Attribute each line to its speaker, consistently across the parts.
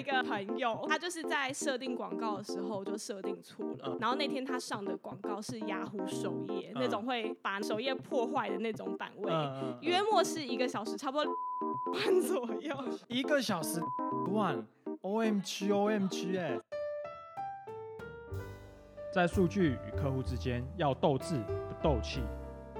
Speaker 1: 一个朋友，他就是在设定广告的时候就设定错了，然后那天他上的广告是雅虎首页那种会把首页破坏的那种版位，约莫是一个小时，差不多万左右。
Speaker 2: 一个小时万，O M G O M G 哎！在数据与客户之间要斗智不斗气。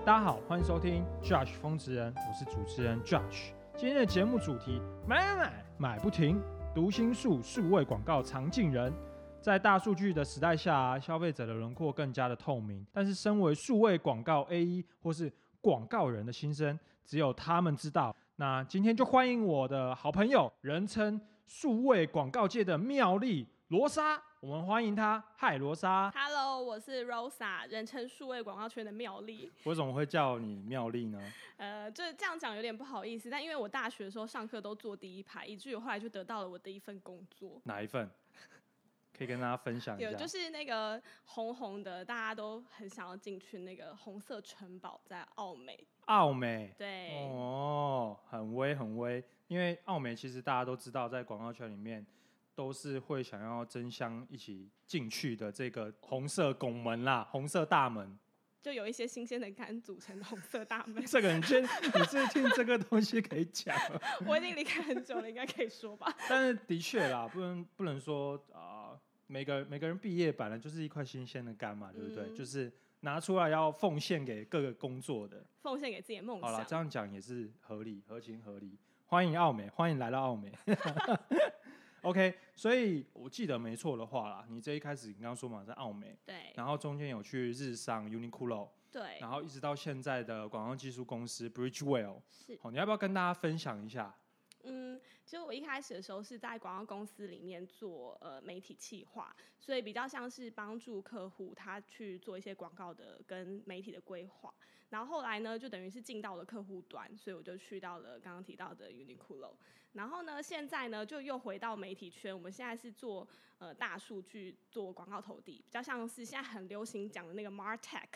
Speaker 2: 大家好，欢迎收听 Judge 风驰人，我是主持人 Judge。今天的节目主题买买买买不停，读心术数位广告常进人。在大数据的时代下，消费者的轮廓更加的透明，但是身为数位广告 A E 或是广告人的心声，只有他们知道。那今天就欢迎我的好朋友，人称数位广告界的妙丽罗莎。我们欢迎他，嗨，罗莎。
Speaker 1: Hello，我是 Rosa，人称数位广告圈的妙丽。
Speaker 2: 为什么会叫你妙丽呢？
Speaker 1: 呃，就是这样讲有点不好意思，但因为我大学的时候上课都坐第一排，以至于后来就得到了我的一份工作。
Speaker 2: 哪一份？可以跟大家分享一下。
Speaker 1: 有，就是那个红红的，大家都很想要进去那个红色城堡，在澳美。
Speaker 2: 澳美。
Speaker 1: 对。
Speaker 2: 哦，很威很威，因为澳美其实大家都知道，在广告圈里面。都是会想要争相一起进去的这个红色拱门啦，红色大门，
Speaker 1: 就有一些新鲜的肝组成红色大门。
Speaker 2: 这个你先，你最近这个东西可以讲。
Speaker 1: 我已经离开很久了，应该可以说吧。
Speaker 2: 但是的确啦，不能不能说啊，每个每个人毕业本来就是一块新鲜的肝嘛，对不对？就是拿出来要奉献给各个工作的，
Speaker 1: 奉献给自己的梦想。
Speaker 2: 好了，这样讲也是合理、合情、合理。欢迎澳美，欢迎来到澳美。OK，所以我记得没错的话啦，你这一开始你刚刚说嘛，在澳美，
Speaker 1: 对，
Speaker 2: 然后中间有去日上 Uniqlo，
Speaker 1: 对，
Speaker 2: 然后一直到现在的广告技术公司 Bridgewell，
Speaker 1: 是，
Speaker 2: 好，你要不要跟大家分享一下？
Speaker 1: 嗯，其实我一开始的时候是在广告公司里面做呃媒体企划，所以比较像是帮助客户他去做一些广告的跟媒体的规划。然后后来呢，就等于是进到了客户端，所以我就去到了刚刚提到的 Uniqlo。然后呢，现在呢就又回到媒体圈，我们现在是做呃大数据做广告投递，比较像是现在很流行讲的那个 Martech，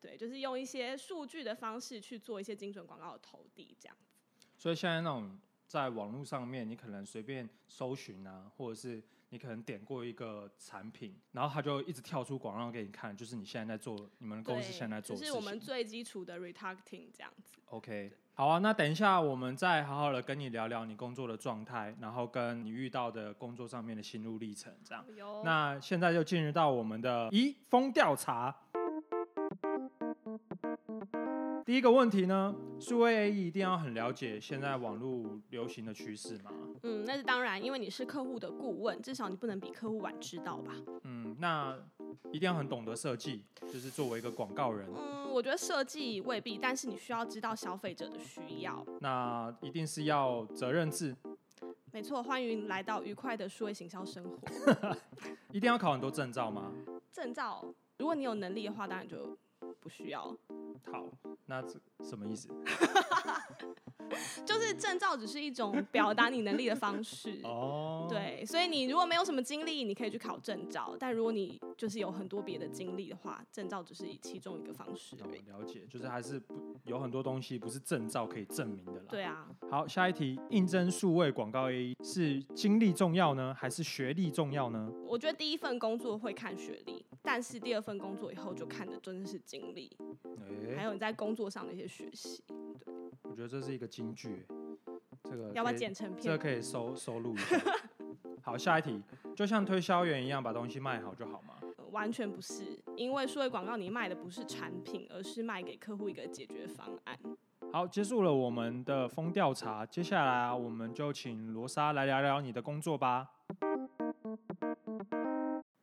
Speaker 1: 对，就是用一些数据的方式去做一些精准广告的投递这样子。
Speaker 2: 所以现在那种。在网络上面，你可能随便搜寻啊，或者是你可能点过一个产品，然后它就一直跳出广告给你看，就是你现在在做，你们公司现在在做，
Speaker 1: 是我们最基础的 retargeting 这样子。
Speaker 2: OK，好啊，那等一下我们再好好的跟你聊聊你工作的状态，然后跟你遇到的工作上面的心路历程这样。那现在就进入到我们的一封调查。第一个问题呢，数位 A E 一定要很了解现在网络流行的趋势吗？
Speaker 1: 嗯，那是当然，因为你是客户的顾问，至少你不能比客户晚知道吧？
Speaker 2: 嗯，那一定要很懂得设计，就是作为一个广告人。
Speaker 1: 嗯，我觉得设计未必，但是你需要知道消费者的需要。
Speaker 2: 那一定是要责任制。
Speaker 1: 没错，欢迎来到愉快的数位行销生活。
Speaker 2: 一定要考很多证照吗？
Speaker 1: 证照，如果你有能力的话，当然就不需要。
Speaker 2: 好。那这什么意思？
Speaker 1: 就是证照只是一种表达你能力的方式哦。对，所以你如果没有什么经历，你可以去考证照；但如果你就是有很多别的经历的话，证照只是其中一个方式。
Speaker 2: 了解，就是还是不有很多东西不是证照可以证明的啦。
Speaker 1: 对啊。
Speaker 2: 好，下一题，应征数位广告 A 是经历重要呢，还是学历重要呢？
Speaker 1: 我觉得第一份工作会看学历，但是第二份工作以后就看的真的是经历，还有你在工作上的一些学习。对。
Speaker 2: 我觉得这是一个金句，这个
Speaker 1: 要不要剪成片？
Speaker 2: 这个可以收收录一下。好，下一题，就像推销员一样，把东西卖好就好吗？
Speaker 1: 完全不是，因为数位广告你卖的不是产品，而是卖给客户一个解决方案。
Speaker 2: 好，结束了我们的风调查，接下来我们就请罗莎来聊聊你的工作吧。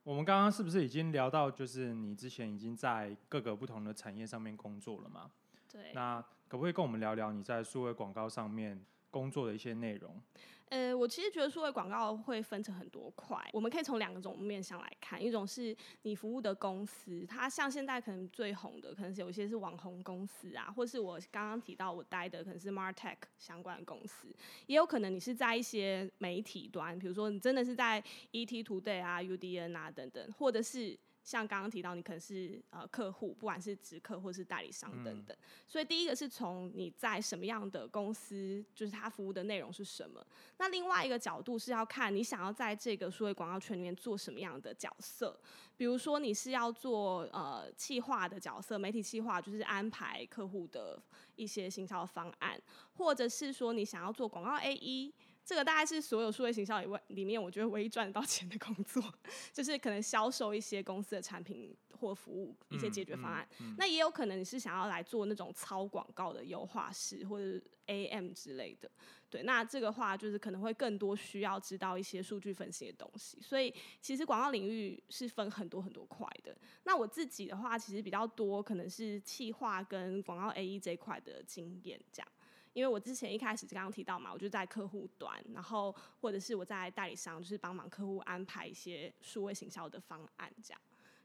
Speaker 2: 我们刚刚是不是已经聊到，就是你之前已经在各个不同的产业上面工作了嘛？
Speaker 1: 对，
Speaker 2: 那可不可以跟我们聊聊你在数位广告上面工作的一些内容？
Speaker 1: 呃，我其实觉得数位广告会分成很多块，我们可以从两个种面向来看，一种是你服务的公司，它像现在可能最红的，可能是有一些是网红公司啊，或是我刚刚提到我待的可能是 Martech 相关的公司，也有可能你是在一些媒体端，比如说你真的是在 ET Today 啊、UDN 啊等等，或者是。像刚刚提到，你可能是呃客户，不管是直客或是代理商等等。所以第一个是从你在什么样的公司，就是他服务的内容是什么。那另外一个角度是要看你想要在这个数位广告圈里面做什么样的角色。比如说你是要做呃企划的角色，媒体企划就是安排客户的一些行销方案，或者是说你想要做广告 A E。这个大概是所有数位行销以外里面，我觉得唯一赚得到钱的工作，就是可能销售一些公司的产品或服务，一些解决方案。那也有可能你是想要来做那种超广告的优化师或者 AM 之类的。对，那这个话就是可能会更多需要知道一些数据分析的东西。所以其实广告领域是分很多很多块的。那我自己的话，其实比较多可能是企划跟广告 AE 这一块的经验这样。因为我之前一开始刚刚提到嘛，我就在客户端，然后或者是我在代理商，就是帮忙客户安排一些数位行销的方案，这样。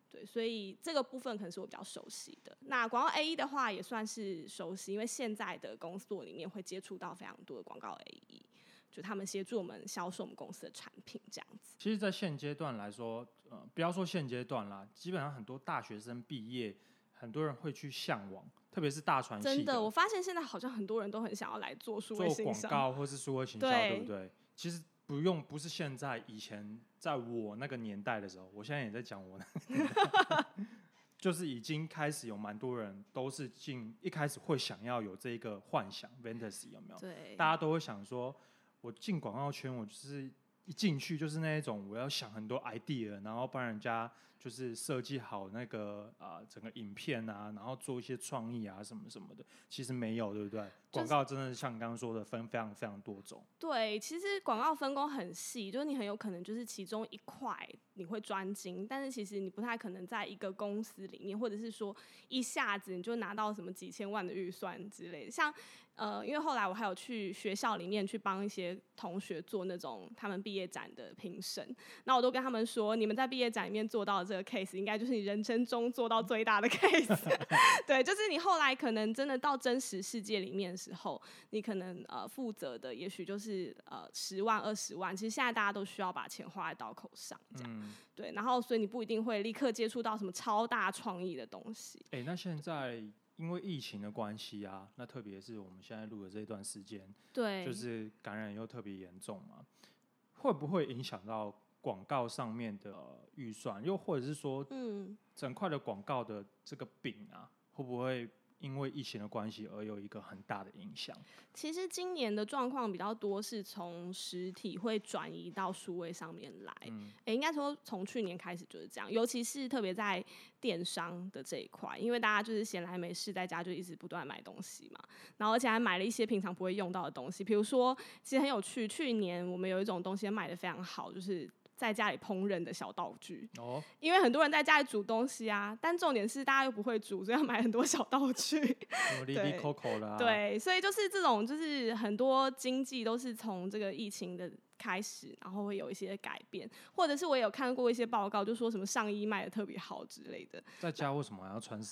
Speaker 1: 对，所以这个部分可能是我比较熟悉的。那广告 A E 的话也算是熟悉，因为现在的公司里面会接触到非常多的广告 A E，就他们协助我们销售我们公司的产品这样子。
Speaker 2: 其实，在现阶段来说，呃，不要说现阶段啦，基本上很多大学生毕业，很多人会去向往。特别是大传
Speaker 1: 真的，我发现现在好像很多人都很想要来做数位
Speaker 2: 做广告或是数位行销，对不对？其实不用，不是现在，以前在我那个年代的时候，我现在也在讲我，就是已经开始有蛮多人都是进一开始会想要有这一个幻想，fantasy 有没有？
Speaker 1: 对，
Speaker 2: 大家都会想说，我进广告圈，我就是一进去就是那一种，我要想很多 idea，然后帮人家。就是设计好那个啊，整个影片啊，然后做一些创意啊，什么什么的，其实没有，对不对？广告真的像刚刚说的，分非常非常多种。
Speaker 1: 对，其实广告分工很细，就是你很有可能就是其中一块你会专精，但是其实你不太可能在一个公司里面，或者是说一下子你就拿到什么几千万的预算之类的，像。呃，因为后来我还有去学校里面去帮一些同学做那种他们毕业展的评审，那我都跟他们说，你们在毕业展里面做到的这个 case，应该就是你人生中做到最大的 case。对，就是你后来可能真的到真实世界里面的时候，你可能呃负责的也许就是呃十万二十万，其实现在大家都需要把钱花在刀口上，这样。对，然后所以你不一定会立刻接触到什么超大创意的东西。
Speaker 2: 哎，那现在。因为疫情的关系啊，那特别是我们现在录的这段时间，
Speaker 1: 对，
Speaker 2: 就是感染又特别严重嘛，会不会影响到广告上面的预算？又或者是说，嗯，整块的广告的这个饼啊，会不会？因为疫情的关系而有一个很大的影响。
Speaker 1: 其实今年的状况比较多，是从实体会转移到数位上面来。嗯，哎，应该说从去年开始就是这样，尤其是特别在电商的这一块，因为大家就是闲来没事，在家就一直不断买东西嘛，然后而且还买了一些平常不会用到的东西，比如说，其实很有趣，去年我们有一种东西卖的非常好，就是。在家里烹饪的小道具，哦，因为很多人在家里煮东西啊，但重点是大家又不会煮，所以要买很多小道具。
Speaker 2: 对，
Speaker 1: 对，所以就是这种，就是很多经济都是从这个疫情的开始，然后会有一些改变，或者是我有看过一些报告，就说什么上衣卖的特别好之类的。
Speaker 2: 在家为什么还要穿？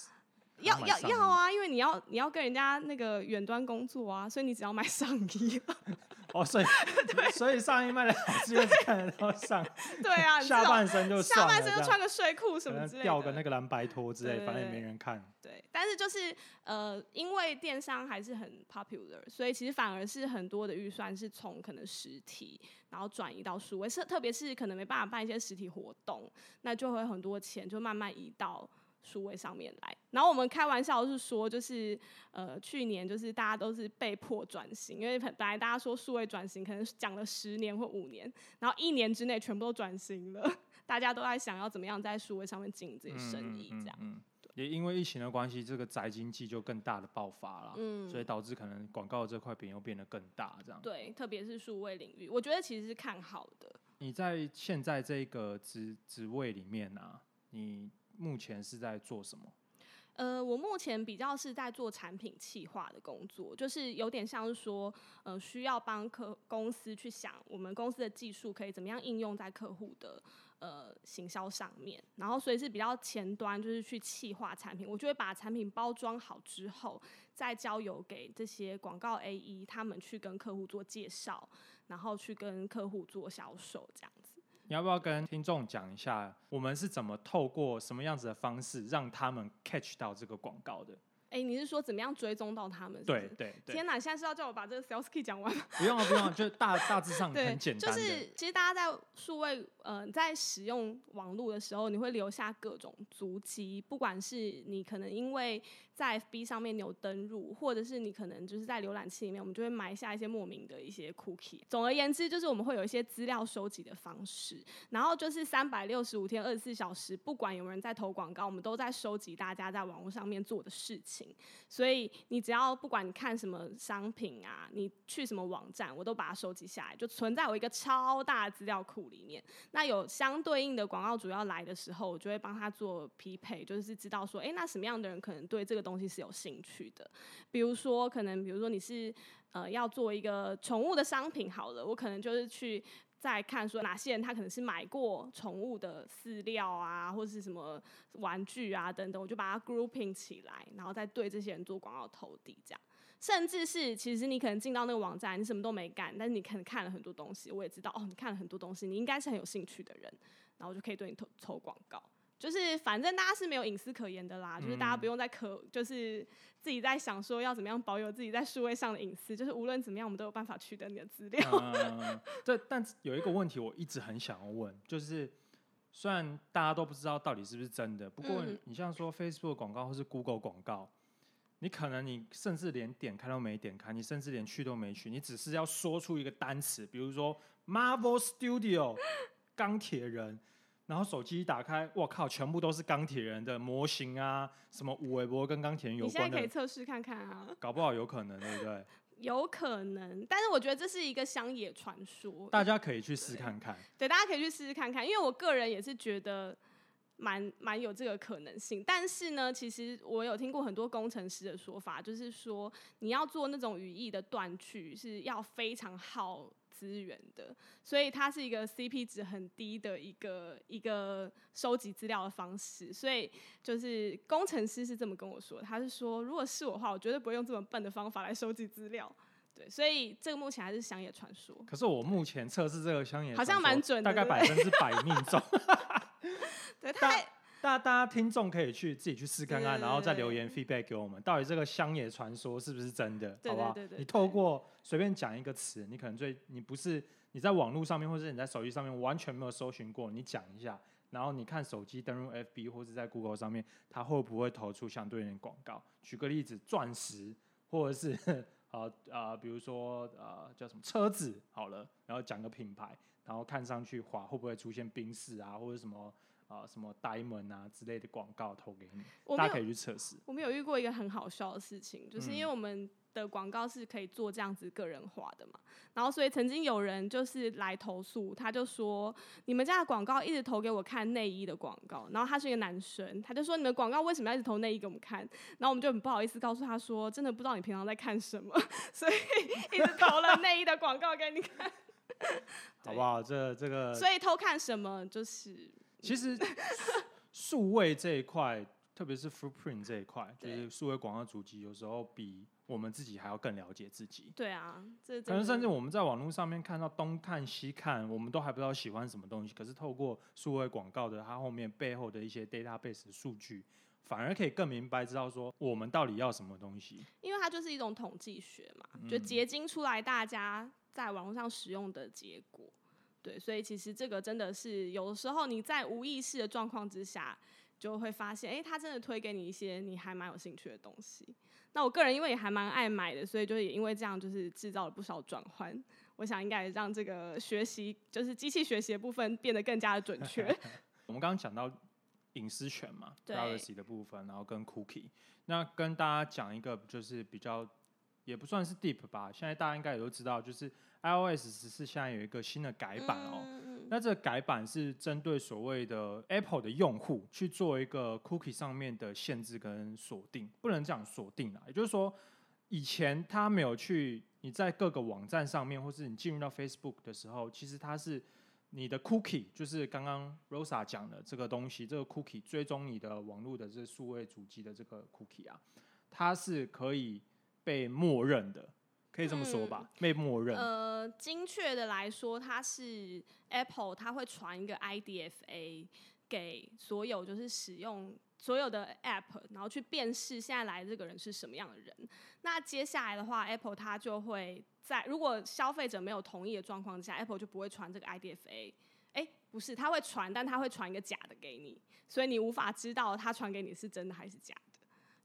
Speaker 1: 要要要啊，因为你要你要跟人家那个远端工作啊，所以你只要买上衣。
Speaker 2: 哦，所以 所以上衣卖的好，是因为看得到上，
Speaker 1: 对啊，
Speaker 2: 下半身就
Speaker 1: 下半身就穿个睡裤什么之类的，
Speaker 2: 吊个那个蓝白拖之类，反正也没人看。
Speaker 1: 对，但是就是呃，因为电商还是很 popular，所以其实反而是很多的预算是从可能实体，然后转移到数位，是特别是可能没办法办一些实体活动，那就会很多钱就慢慢移到。数位上面来，然后我们开玩笑是说，就是呃，去年就是大家都是被迫转型，因为本来大家说数位转型可能讲了十年或五年，然后一年之内全部都转型了，大家都在想要怎么样在数位上面经营这些生意，这样。
Speaker 2: 也因为疫情的关系，这个宅经济就更大的爆发了，嗯，所以导致可能广告这块饼又变得更大，这样。
Speaker 1: 对，特别是数位领域，我觉得其实是看好的。
Speaker 2: 你在现在这个职职位里面呢，你。目前是在做什么？
Speaker 1: 呃，我目前比较是在做产品企划的工作，就是有点像是说，呃，需要帮客公司去想我们公司的技术可以怎么样应用在客户的呃行销上面，然后所以是比较前端，就是去企划产品。我就会把产品包装好之后，再交由给这些广告 A E 他们去跟客户做介绍，然后去跟客户做销售这样。
Speaker 2: 你要不要跟听众讲一下，我们是怎么透过什么样子的方式让他们 catch 到这个广告的？
Speaker 1: 哎，你是说怎么样追踪到他们？
Speaker 2: 对对对。
Speaker 1: 天哪，现在是要叫我把这个 sales key 讲完吗？
Speaker 2: 不用啊，不用，就 大大致上很简
Speaker 1: 单。就是其实大家在数位呃在使用网络的时候，你会留下各种足迹，不管是你可能因为。在 FB 上面有登录，或者是你可能就是在浏览器里面，我们就会埋下一些莫名的一些 cookie。总而言之，就是我们会有一些资料收集的方式，然后就是三百六十五天、二十四小时，不管有没有人在投广告，我们都在收集大家在网络上面做的事情。所以你只要不管你看什么商品啊，你去什么网站，我都把它收集下来，就存在我一个超大资料库里面。那有相对应的广告主要来的时候，我就会帮他做匹配，就是知道说，哎，那什么样的人可能对这个。东西是有兴趣的，比如说，可能比如说你是呃要做一个宠物的商品，好了，我可能就是去再看说哪些人他可能是买过宠物的饲料啊，或者是什么玩具啊等等，我就把它 grouping 起来，然后再对这些人做广告投递，这样。甚至是其实你可能进到那个网站，你什么都没干，但是你可能看了很多东西，我也知道哦，你看了很多东西，你应该是很有兴趣的人，然后就可以对你投投广告。就是反正大家是没有隐私可言的啦，就是大家不用再可，就是自己在想说要怎么样保有自己在数位上的隐私，就是无论怎么样，我们都有办法取得你的资料。
Speaker 2: 这但有一个问题，我一直很想要问，就是虽然大家都不知道到底是不是真的，不过你像说 Facebook 广告或是 Google 广告，你可能你甚至连点开都没点开，你甚至连去都没去，你只是要说出一个单词，比如说 Marvel Studio 钢铁人。然后手机一打开，我靠，全部都是钢铁人的模型啊，什么五维博跟钢铁人有关的。
Speaker 1: 你现在可以测试看看啊。
Speaker 2: 搞不好有可能，对不对？
Speaker 1: 有可能，但是我觉得这是一个乡野传说。
Speaker 2: 大家可以去试看看。
Speaker 1: 对，大家可以去试试看看，因为我个人也是觉得蛮蛮有这个可能性。但是呢，其实我有听过很多工程师的说法，就是说你要做那种语义的断句是要非常耗。资源的，所以它是一个 CP 值很低的一个一个收集资料的方式。所以就是工程师是这么跟我说，他是说，如果是我的话，我绝对不会用这么笨的方法来收集资料。对，所以这个目前还是乡野传说。
Speaker 2: 可是我目前测试这个乡野，
Speaker 1: 好像蛮准的，
Speaker 2: 大概百分之百命中。
Speaker 1: 对，太。
Speaker 2: 大大家听众可以去自己去试看看，然后再留言 feedback 给我们，到底这个乡野传说是不是真的，好不好？你透过随便讲一个词，你可能最你不是你在网络上面或者你在手机上面完全没有搜寻过，你讲一下，然后你看手机登录 FB 或者在 Google 上面，它会不会投出相对应的广告？举个例子，钻石或者是 呃呃，比如说呃叫什么车子好了，然后讲个品牌，然后看上去滑会不会出现冰室啊或者什么？啊，什么 diamond 啊之类的广告投给你，大家可以去测试。
Speaker 1: 我们有遇过一个很好笑的事情，就是因为我们的广告是可以做这样子个人化的嘛，然后所以曾经有人就是来投诉，他就说你们家的广告一直投给我看内衣的广告，然后他是一个男生，他就说你们广告为什么要一直投内衣给我们看？然后我们就很不好意思告诉他说，真的不知道你平常在看什么，所以一直投了内衣的广告给你看，
Speaker 2: 好不好？这这个，
Speaker 1: 所以偷看什么就是。
Speaker 2: 其实数位这一块，特别是 footprint 这一块，就是数位广告主机，有时候比我们自己还要更了解自己。
Speaker 1: 对啊，这
Speaker 2: 可能甚至我们在网络上面看到东看西看，我们都还不知道喜欢什么东西。可是透过数位广告的它后面背后的一些 database 数据，反而可以更明白知道说我们到底要什么东西。
Speaker 1: 因为它就是一种统计学嘛，就结晶出来大家在网络上使用的结果。对，所以其实这个真的是有的时候你在无意识的状况之下，就会发现，哎，他真的推给你一些你还蛮有兴趣的东西。那我个人因为也还蛮爱买的，所以就也因为这样，就是制造了不少转换。我想应该让这个学习，就是机器学习的部分变得更加的准确。
Speaker 2: 我们刚刚讲到隐私权嘛，privacy 的部分，然后跟 cookie，那跟大家讲一个就是比较也不算是 deep 吧，现在大家应该也都知道，就是。iOS 十四现在有一个新的改版哦，那这个改版是针对所谓的 Apple 的用户去做一个 Cookie 上面的限制跟锁定，不能这样锁定啊，也就是说，以前他没有去你在各个网站上面，或是你进入到 Facebook 的时候，其实它是你的 Cookie，就是刚刚 Rosa 讲的这个东西，这个 Cookie 追踪你的网络的这数位主机的这个 Cookie 啊，它是可以被默认的。可以这么说吧？被默认。
Speaker 1: 呃，精确的来说，它是 Apple，它会传一个 IDFA 给所有就是使用所有的 App，然后去辨识现在来的这个人是什么样的人。那接下来的话，Apple 它就会在如果消费者没有同意的状况下，Apple 就不会传这个 IDFA。哎，不是，它会传，但它会传一个假的给你，所以你无法知道它传给你是真的还是假的。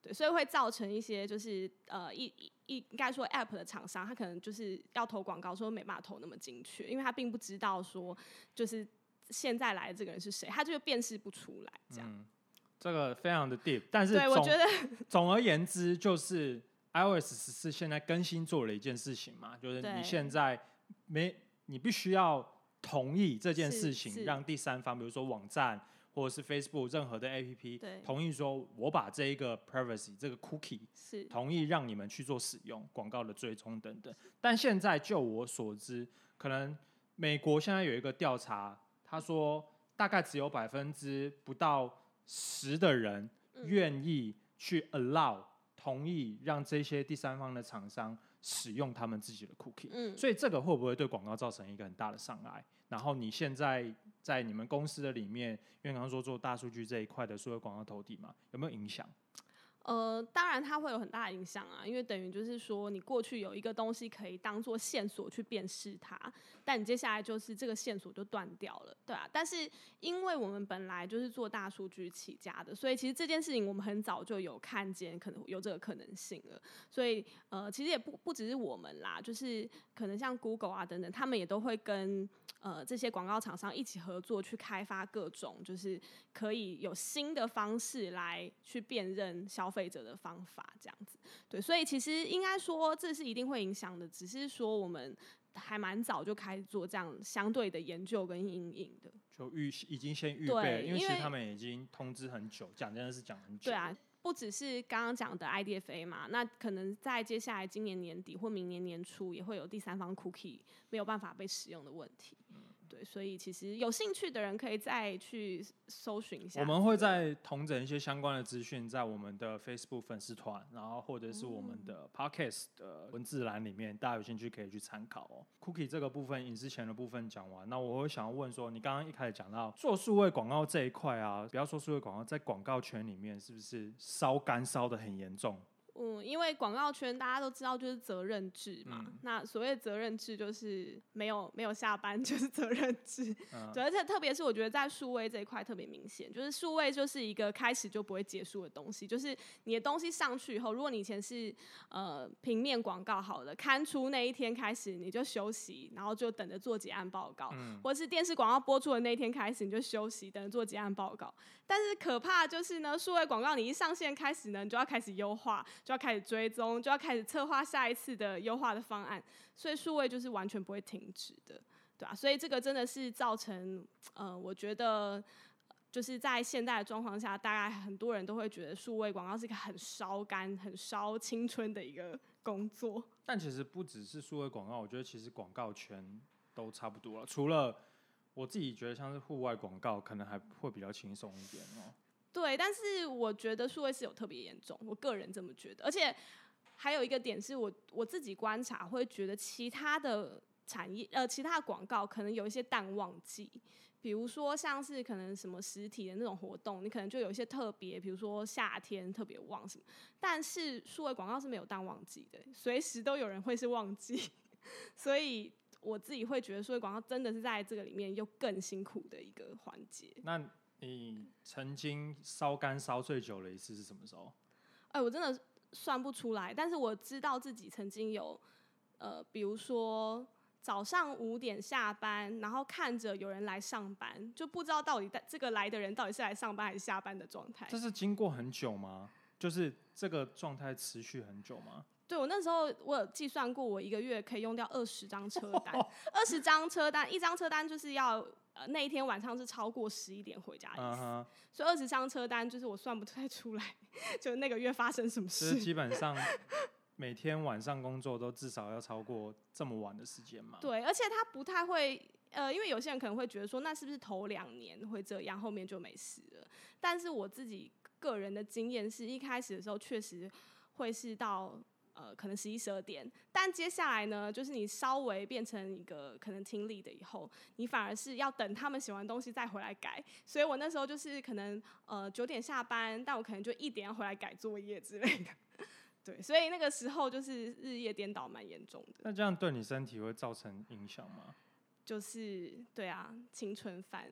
Speaker 1: 对，所以会造成一些就是呃一一应该说 App 的厂商，他可能就是要投广告，说没办法投那么精确，因为他并不知道说就是现在来的这个人是谁，他就辨识不出来这样。
Speaker 2: 这个非常的 deep，但是
Speaker 1: 对我觉得
Speaker 2: 总而言之，就是 iOS 十四现在更新做了一件事情嘛，就是你现在没你必须要同意这件事情，让第三方，比如说网站。或者是 Facebook 任何的 APP 同意说，我把这一个 privacy 这个 cookie
Speaker 1: 是
Speaker 2: 同意让你们去做使用广告的追踪等等。但现在就我所知，可能美国现在有一个调查，他说大概只有百分之不到十的人愿意去 allow 同意让这些第三方的厂商使用他们自己的 cookie。嗯，所以这个会不会对广告造成一个很大的障碍？然后你现在。在你们公司的里面，因为刚刚说做大数据这一块的所有广告投递嘛，有没有影响？
Speaker 1: 呃，当然它会有很大的影响啊，因为等于就是说，你过去有一个东西可以当做线索去辨识它，但你接下来就是这个线索就断掉了，对啊。但是因为我们本来就是做大数据起家的，所以其实这件事情我们很早就有看见可能有这个可能性了。所以呃，其实也不不只是我们啦，就是可能像 Google 啊等等，他们也都会跟呃这些广告厂商一起合作去开发各种，就是可以有新的方式来去辨认消。消费者的方法这样子，对，所以其实应该说这是一定会影响的，只是说我们还蛮早就开始做这样相对的研究跟阴影的，
Speaker 2: 就预已经先预备，因为其实他们已经通知很久，讲真的是讲很久。
Speaker 1: 对啊，不只是刚刚讲的 IDFA 嘛，那可能在接下来今年年底或明年年初也会有第三方 cookie 没有办法被使用的问题。对，所以其实有兴趣的人可以再去搜寻一下。
Speaker 2: 我们会在同整一些相关的资讯在我们的 Facebook 粉丝团，然后或者是我们的 Podcast 的文字栏里面，大家有兴趣可以去参考哦。Cookie 这个部分隐私权的部分讲完，那我会想要问说，你刚刚一开始讲到做数位广告这一块啊，不要说数位广告，在广告圈里面是不是烧干烧的很严重？
Speaker 1: 嗯，因为广告圈大家都知道就是责任制嘛，那所谓责任制就是没有没有下班 就是责任制，对，而且特别是我觉得在数位这一块特别明显，就是数位就是一个开始就不会结束的东西，就是你的东西上去以后，如果你以前是呃平面广告好了，刊出那一天开始你就休息，然后就等着做结案报告，或者是电视广告播出的那一天开始你就休息，等着做结案报告。但是可怕就是呢，数位广告你一上线开始呢，你就要开始优化。就要开始追踪，就要开始策划下一次的优化的方案，所以数位就是完全不会停止的，对吧？所以这个真的是造成，呃，我觉得就是在现在的状况下，大概很多人都会觉得数位广告是一个很烧肝、很烧青春的一个工作。
Speaker 2: 但其实不只是数位广告，我觉得其实广告圈都差不多了，除了我自己觉得像是户外广告，可能还会比较轻松一点哦。
Speaker 1: 对，但是我觉得数位是有特别严重，我个人这么觉得。而且还有一个点是我我自己观察，会觉得其他的产业呃，其他的广告可能有一些淡旺季，比如说像是可能什么实体的那种活动，你可能就有一些特别，比如说夏天特别旺什么。但是数位广告是没有淡旺季的，随时都有人会是旺季，所以我自己会觉得数位广告真的是在这个里面又更辛苦的一个环节。
Speaker 2: 那你曾经烧干烧最久的一次是什么时候？
Speaker 1: 哎，我真的算不出来，但是我知道自己曾经有，呃，比如说早上五点下班，然后看着有人来上班，就不知道到底这个来的人到底是来上班还是下班的状态。
Speaker 2: 这是经过很久吗？就是这个状态持续很久吗？
Speaker 1: 对我那时候我有计算过，我一个月可以用掉二十张车单，二十张车单，一张车单就是要。呃，那一天晚上是超过十一点回家的意思，所以二十张车单就是我算不太出来，就那个月发生什么事。
Speaker 2: 基本上每天晚上工作都至少要超过这么晚的时间嘛。
Speaker 1: 对，而且他不太会，呃，因为有些人可能会觉得说，那是不是头两年会这样，后面就没事了？但是我自己个人的经验是一开始的时候确实会是到。呃可能十一十二点，但接下来呢，就是你稍微变成一个可能听力的以后，你反而是要等他们写完东西再回来改。所以我那时候就是可能呃九点下班，但我可能就一点要回来改作业之类的。对，所以那个时候就是日夜颠倒，蛮严重的。
Speaker 2: 那这样对你身体会造成影响吗？
Speaker 1: 就是对啊，青春饭。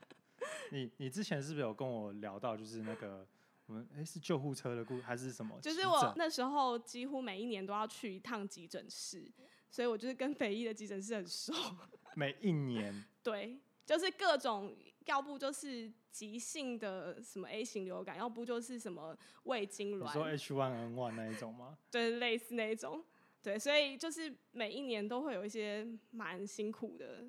Speaker 2: 你你之前是不是有跟我聊到，就是那个我们哎是救护车的故还是什么？
Speaker 1: 就是我那时候几乎每一年都要去一趟急诊室，所以我就是跟北医的急诊室很熟。
Speaker 2: 每一年？
Speaker 1: 对，就是各种，要不就是急性的什么 A 型流感，要不就是什么胃痉挛。
Speaker 2: 你说 H1N1 那一种吗？
Speaker 1: 对，类似那一种。对，所以就是每一年都会有一些蛮辛苦的。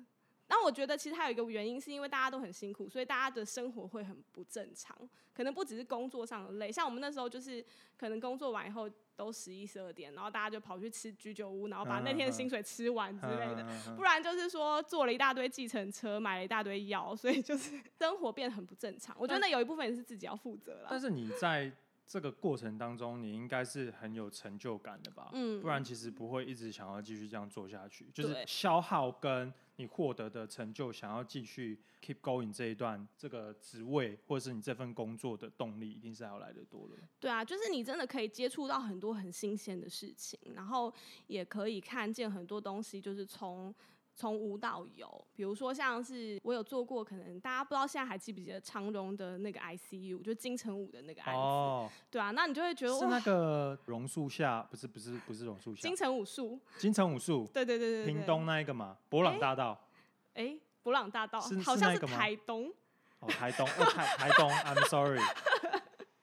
Speaker 1: 那我觉得其实还有一个原因，是因为大家都很辛苦，所以大家的生活会很不正常。可能不只是工作上的累，像我们那时候就是可能工作完以后都十一十二点，然后大家就跑去吃居酒屋，然后把那天的薪水吃完之类的。不然就是说坐了一大堆计程车，买了一大堆药，所以就是 生活变得很不正常。我觉得那有一部分也是自己要负责了。
Speaker 2: 但是你在。这个过程当中，你应该是很有成就感的吧？嗯，不然其实不会一直想要继续这样做下去。就是消耗跟你获得的成就，想要继续 keep going 这一段这个职位或者是你这份工作的动力，一定是要来的多了。
Speaker 1: 对啊，就是你真的可以接触到很多很新鲜的事情，然后也可以看见很多东西，就是从。从无到有，比如说像是我有做过，可能大家不知道现在还记不记得长荣的那个 ICU，就金城武的那个案子，对啊，那你就会觉得
Speaker 2: 是那个榕树下，不是不是不是榕树下，
Speaker 1: 金城武树，
Speaker 2: 金城武树，
Speaker 1: 对对对
Speaker 2: 对，屏东那一个嘛，博朗大道，
Speaker 1: 哎，博朗大道好像是台东，
Speaker 2: 哦台东，哦台台东，I'm sorry。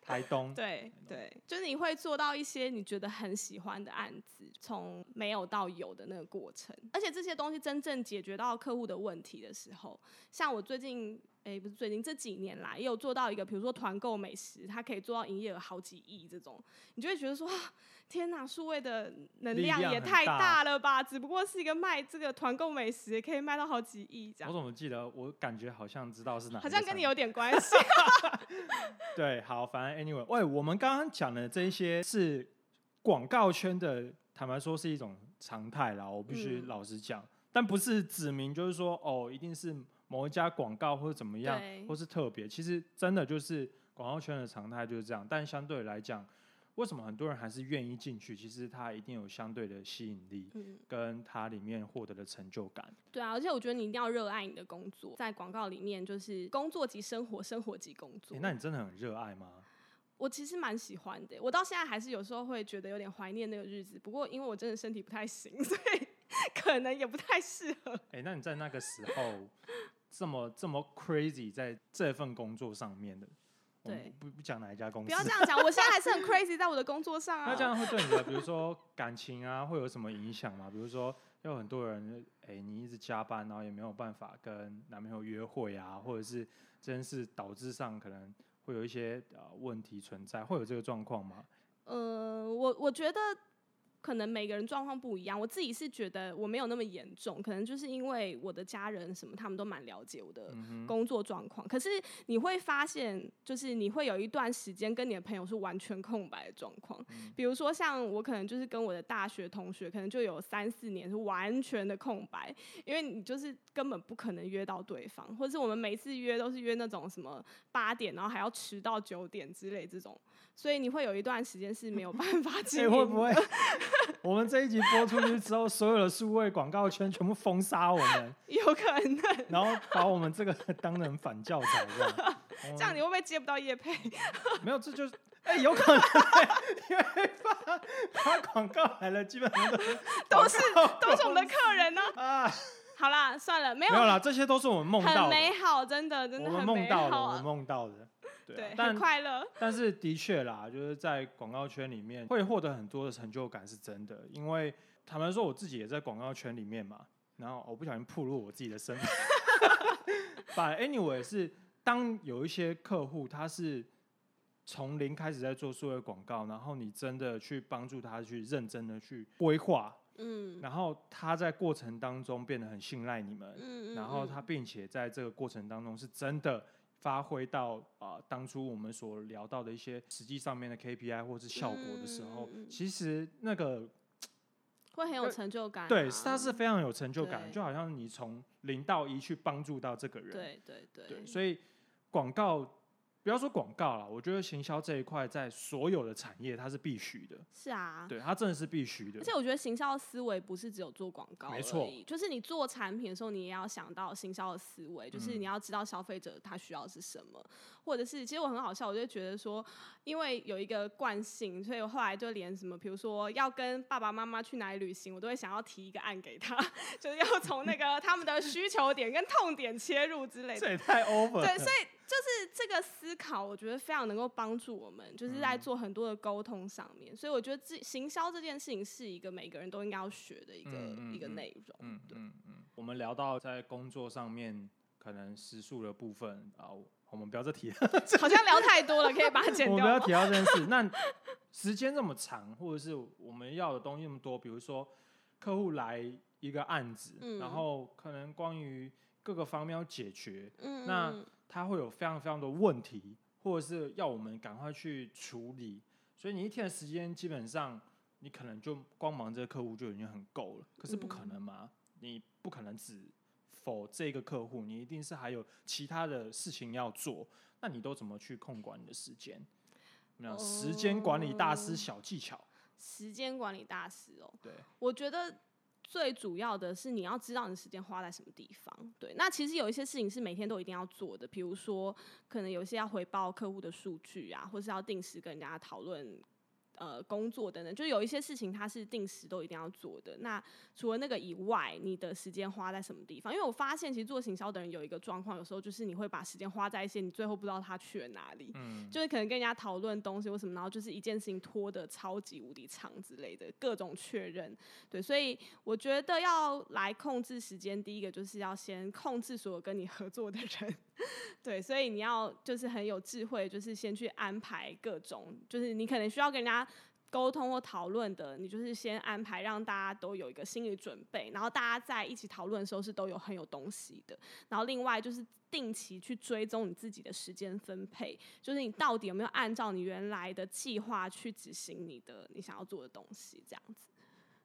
Speaker 2: 台东
Speaker 1: 对对，就是你会做到一些你觉得很喜欢的案子，从没有到有的那个过程，而且这些东西真正解决到客户的问题的时候，像我最近。哎，不是最近这几年来，也有做到一个，比如说团购美食，它可以做到营业额好几亿这种，你就会觉得说，天哪，数位的能量也太大了吧？只不过是一个卖这个团购美食，也可以卖到好几亿这样。
Speaker 2: 我怎么记得？我感觉好像知道是哪，
Speaker 1: 好像跟你有点关系。
Speaker 2: 对，好，反正 anyway，喂，我们刚刚讲的这一些是广告圈的，坦白说是一种常态啦，我必须老实讲，但不是指明就是说，哦，一定是。某一家广告或者怎么样，或是特别，其实真的就是广告圈的常态就是这样。但相对来讲，为什么很多人还是愿意进去？其实它一定有相对的吸引力，跟它里面获得的成就感。
Speaker 1: 对啊，而且我觉得你一定要热爱你的工作，在广告里面就是工作及生活，生活及工作。
Speaker 2: 那你真的很热爱吗？
Speaker 1: 我其实蛮喜欢的，我到现在还是有时候会觉得有点怀念那个日子。不过因为我真的身体不太行，所以 可能也不太适合。
Speaker 2: 哎，那你在那个时候？这么这么 crazy 在这份工作上面的，
Speaker 1: 对，
Speaker 2: 不不讲哪一家公司，
Speaker 1: 不要这样讲，我现在还是很 crazy 在我的工作上啊。
Speaker 2: 那这样会对你的，比如说感情啊，会有什么影响吗？比如说有很多人，哎，你一直加班，然后也没有办法跟男朋友约会啊，或者是这件事导致上可能会有一些呃问题存在，会有这个状况吗？
Speaker 1: 呃，我我觉得。可能每个人状况不一样，我自己是觉得我没有那么严重，可能就是因为我的家人什么他们都蛮了解我的工作状况。可是你会发现，就是你会有一段时间跟你的朋友是完全空白的状况。比如说像我可能就是跟我的大学同学，可能就有三四年是完全的空白，因为你就是根本不可能约到对方，或者是我们每次约都是约那种什么八点，然后还要迟到九点之类这种。所以你会有一段时间是没有办法 经营。
Speaker 2: 会不会 我们这一集播出去之后，所有的数位广告圈全部封杀我们？
Speaker 1: 有可能。
Speaker 2: 然后把我们这个当成反教材这样。
Speaker 1: 这样你会不会接不到叶配？
Speaker 2: 没有，这就是哎，有可能。因为发发广告来了，基本上都
Speaker 1: 都是都是我们的客人呢。啊，好啦，算了，没有
Speaker 2: 没有啦，这些都是我们梦到的。
Speaker 1: 很美好，真的真的很
Speaker 2: 美好。我们梦到的。
Speaker 1: 对，很快乐。
Speaker 2: 但是的确啦，就是在广告圈里面会获得很多的成就感，是真的。因为坦白说，我自己也在广告圈里面嘛。然后我不小心暴露我自己的身份。But anyway，是当有一些客户他是从零开始在做数位广告，然后你真的去帮助他去认真的去规划，嗯，然后他在过程当中变得很信赖你们，嗯嗯，然后他并且在这个过程当中是真的。发挥到啊、当初我们所聊到的一些实际上面的 KPI 或是效果的时候，其实那个
Speaker 1: 会很有成就感、啊。
Speaker 2: 对它是非常有成就感，就好像你从零到一去帮助到这个人。
Speaker 1: 对对对
Speaker 2: 对，所以广告不要说广告了，我觉得行销这一块在所有的产业它是必须的，
Speaker 1: 是啊。
Speaker 2: 对，它真的是必须的
Speaker 1: 而。且我觉得行销的思维不是只有做广告
Speaker 2: 没错，
Speaker 1: 就是你做产品的时候，你也要想到行销的思维，就是
Speaker 2: 嗯
Speaker 1: 你要知道消费者他需要是什么，或者是其实我很好笑，我就觉得说，因为有一个惯性，所以我后来就连什么，比如说要跟爸爸妈妈去哪里旅行，我都会想要提一个案给他，就是要从那个他们的需求点跟痛点切入之类的
Speaker 2: 这。也太 over 了。
Speaker 1: 对，所以就是这个思考，我觉得非常能够帮助我们，就是在
Speaker 2: 嗯
Speaker 1: 做很多的沟通上面。所以我觉得这行销这件事情是一个每个人都应该要学的一个、一个内容。
Speaker 2: 嗯嗯嗯，我们聊到在工作上面可能时数的部分啊，我们不要再提了，
Speaker 1: 好像聊太多了，可以把它剪掉
Speaker 2: 我们不要。提到这件事。那时间这么长，或者是我们要的东西那么多，比如说客户来一个案子，
Speaker 1: 嗯
Speaker 2: 然后可能关于各个方面要解决，
Speaker 1: 嗯
Speaker 2: 那
Speaker 1: 嗯
Speaker 2: 它会有非常非常多问题，或者是要我们赶快去处理。所以你一天的时间基本上，你可能就光忙这个客户就已经很够了。可是不可
Speaker 1: 嗯
Speaker 2: 能嘛，你不可能只否这个客户，你一定是还有其他的事情要做。那你都怎么去控管你的时间？那时间管理大师
Speaker 1: 哦
Speaker 2: 小技巧，
Speaker 1: 时间管理大师哦，
Speaker 2: 对，
Speaker 1: 我觉得最主要的是你要知道你的时间花在什么地方。对，那其实有一些事情是每天都一定要做的，比如说可能有一些要回报客户的数据啊，或是要定时跟人家讨论。呃，工作等等，就有一些事情它是定时都一定要做的。那除了那个以外，你的时间花在什么地方？因为我发现，其实做行销的人有一个状况，有时候就是你会把时间花在一些你最后不知道他去了哪里。
Speaker 2: 嗯，
Speaker 1: 就是可能跟人家讨论东西或什么，然后就是一件事情拖得超级无敌长之类的，各种确认。对，所以我觉得要来控制时间，第一个就是要先控制所有跟你合作的人。对，所以你要就是很有智慧，就是先去安排各种，就是你可能需要跟人家。沟通或讨论的，你就是先安排，让大家都有一个心理准备，然后大家在一起讨论的时候是都有很有东西的。然后另外就是定期去追踪你自己的时间分配，就是你到底有没有按照你原来的计划去执行你的你想要做的东西，这样子。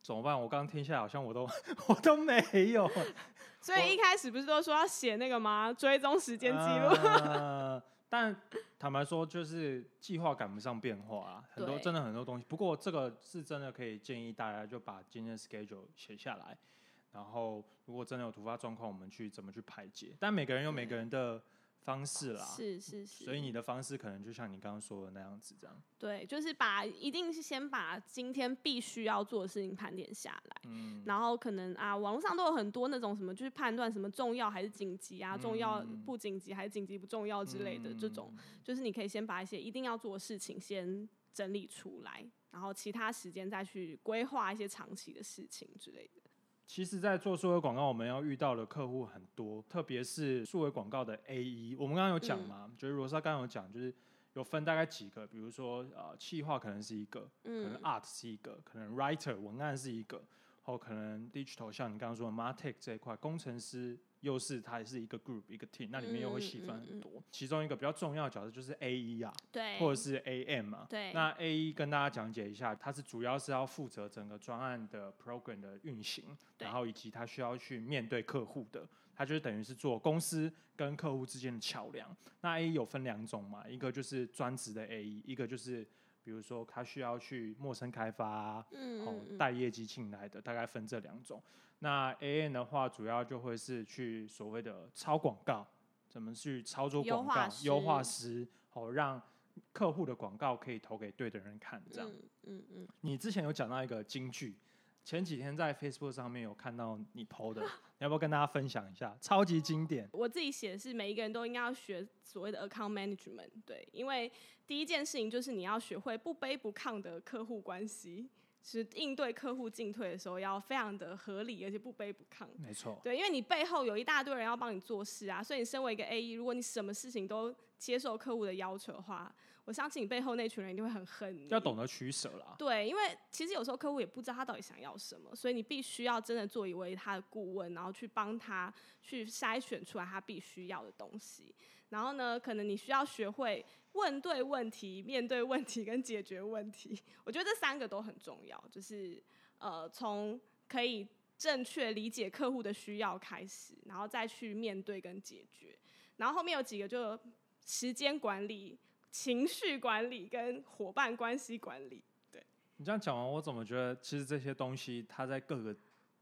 Speaker 2: 怎么办？我刚刚听下来，好像我都我都没有
Speaker 1: 所以一开始不是都说要写那个吗？追踪时间记录。
Speaker 2: 呃但坦白说，就是计划赶不上变化啊，很多
Speaker 1: 对
Speaker 2: 真的很多东西。不过这个是真的可以建议大家就把今天的 schedule 写下来，然后如果真的有突发状况，我们去怎么去排解。但每个人有每个人的方式啦，
Speaker 1: 是是是，
Speaker 2: 所以你的方式可能就像你刚刚说的那样子，这样。
Speaker 1: 对，就是把一定是先把今天必须要做的事情盘点下来，
Speaker 2: 嗯，
Speaker 1: 然后可能啊，网络上都有很多那种什么，就是判断什么重要还是紧急啊，重要
Speaker 2: 嗯
Speaker 1: 不紧急还是紧急不重要之类的这种，
Speaker 2: 嗯
Speaker 1: 就是你可以先把一些一定要做的事情先整理出来，然后其他时间再去规划一些长期的事情之类的。
Speaker 2: 其实，在做数位广告，我们要遇到的客户很多，特别是数位广告的 A E。我们刚刚有讲
Speaker 1: 嗯
Speaker 2: 嘛，就是罗莎刚刚有讲，就是有分大概几个，比如说呃，企划可能是一个，可能
Speaker 1: 嗯
Speaker 2: art 是一个，可能 writer 文案是一个，或可能 digital 像你刚刚说的 martech 这一块，工程师又是它也是一个 group 一个 team，那里面又会细分
Speaker 1: 嗯嗯
Speaker 2: 很多。其中一个比较重要的角色就是 A E 啊，
Speaker 1: 对，
Speaker 2: 或者是 AM 啊。
Speaker 1: 对
Speaker 2: 那 A E 跟大家讲解一下，它是主要是要负责整个专案的 program 的运行，然后以及它需要去面对客户的，它就是等于是做公司跟客户之间的桥梁。那 A E 有分两种嘛，一个就是专职的 A E，一个就是比如说他需要去陌生开发、
Speaker 1: 嗯嗯嗯
Speaker 2: 带业绩进来的，大概分这两种。那 A N 的话，主要就会是去所谓的超广告，怎么去操作广告、优化
Speaker 1: 师
Speaker 2: 师，哦，让客户的广告可以投给对的人看。这样，
Speaker 1: 嗯嗯嗯，
Speaker 2: 你之前有讲到一个金句，前几天在 Facebook 上面有看到你 PO 的，你要不要跟大家分享一下？超级经典。
Speaker 1: 我自己写的是每一个人都应该要学所谓的 account management，对，因为第一件事情就是你要学会不卑不亢的客户关系，是应对客户进退的时候要非常的合理，而且不卑不亢。
Speaker 2: 没错，
Speaker 1: 对，因为你背后有一大堆人要帮你做事啊，所以你身为一个 A E，如果你什么事情都接受客户的要求的话，我相信你背后那群人一定会很恨你。
Speaker 2: 要懂得取舍啦。
Speaker 1: 对，因为其实有时候客户也不知道他到底想要什么，所以你必须要真的做一位他的顾问，然后去帮他去筛选出来他必须要的东西。然后呢，可能你需要学会问对问题、面对问题跟解决问题。我觉得这三个都很重要，就是呃，从可以正确理解客户的需要开始，然后再去面对跟解决。然后后面有几个就时间管理、情绪管理跟伙伴关系管理。对
Speaker 2: 你这样讲完，我怎么觉得其实这些东西它在各个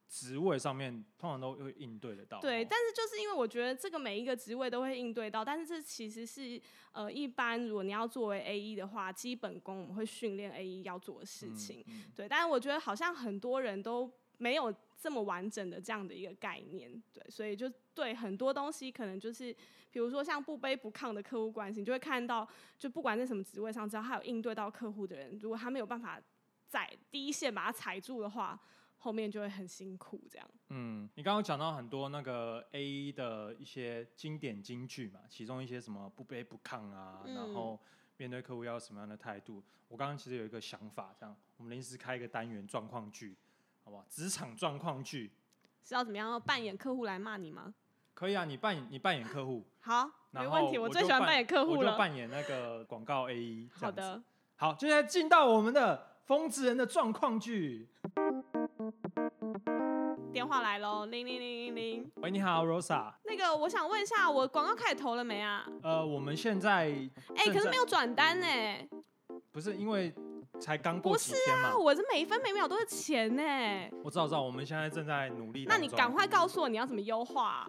Speaker 2: 职位上面通常都会应对得到。
Speaker 1: 对，但是就是因为我觉得这个每一个职位都会应对到，但是这其实是呃，一般如果你要作为 A E 的话，基本功我们会训练 A E 要做的事情。对，但是我觉得好像很多人都没有这么完整的这样的一个概念。对，所以就对很多东西可能就是，比如说像不卑不亢的客户关系，你就会看到，就不管在什么职位上，只要他有应对到客户的人，如果他没有办法在第一线把他踩住的话。后面就会很辛苦，这样。
Speaker 2: 嗯，你刚刚讲到很多那个 A 的一些经典金句嘛，其中一些什么不卑不亢啊，然后面对客户要什么样的态度。我刚刚其实有一个想法，这样我们临时开一个单元状况剧，好不好？职场状况剧
Speaker 1: 是要怎么样扮演客户来骂你吗？
Speaker 2: 可以啊，你扮演你扮演客户，
Speaker 1: 好，没问题。
Speaker 2: 我
Speaker 1: 最喜欢扮演客户了，
Speaker 2: 我就扮演那个广告 A。
Speaker 1: 好的，
Speaker 2: 好，接下来进到我们的疯子人的状况剧。
Speaker 1: 电话来喽，零零零零零。
Speaker 2: 喂，你好，Rosa。
Speaker 1: 那个，我想问一下，我广告开始投了没啊？
Speaker 2: 呃，我们现在，
Speaker 1: 哎，可是没有转单呢。
Speaker 2: 不是，因为才刚过几
Speaker 1: 天嘛。我这每一分每秒都是钱呢。
Speaker 2: 我知道，知道，我们现在正在努力。
Speaker 1: 那你赶快告诉我你要怎么优化。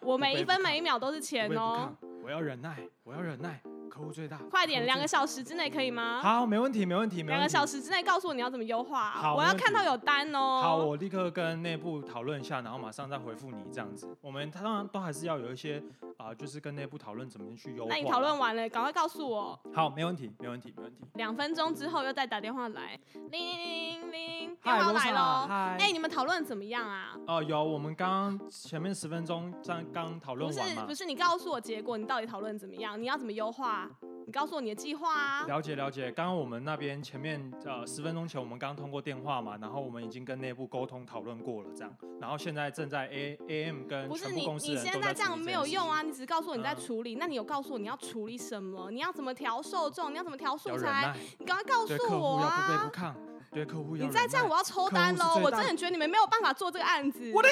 Speaker 1: 我每一分每一秒都是钱哦。
Speaker 2: 我要忍耐，我要忍耐。客户最大，
Speaker 1: 快点，两个小时之内可以吗？
Speaker 2: 好，没问题，没问题，
Speaker 1: 两个小时之内告诉我你要怎么优化。
Speaker 2: 好，
Speaker 1: 我要看到有单哦。
Speaker 2: 好，我立刻跟内部讨论一下，然后马上再回复你这样子。我们当然都还是要有一些啊，就是跟内部讨论怎么去优化。
Speaker 1: 那你讨论完了，赶快告诉我。
Speaker 2: 好，没问题，没问题，没问题。
Speaker 1: 两分钟之后又再打电话来，铃铃铃，电话来喽。哎，你们讨论怎么样啊？
Speaker 2: 哦，有，我们刚刚前面十分钟刚刚讨论完
Speaker 1: 不是，不是，你告诉我结果，你到底讨论怎么样？你要怎么优化？你告诉我你的计划啊！
Speaker 2: 了解了解，刚刚我们那边前面呃十分钟前我们刚通过电话嘛，然后我们已经跟内部沟通讨论过了这样，然后现在正在 A A M 跟
Speaker 1: 不是你你现在这样没有用啊！你只是告诉我你在处理，那你有告诉我你要处理什么？你要怎么调受众？你要怎么调素材？你赶快告诉我啊！
Speaker 2: 不卑不亢，对客户要
Speaker 1: 你再这样我要抽单喽！我真的觉得你们没有办法做这个案子。
Speaker 2: 我的。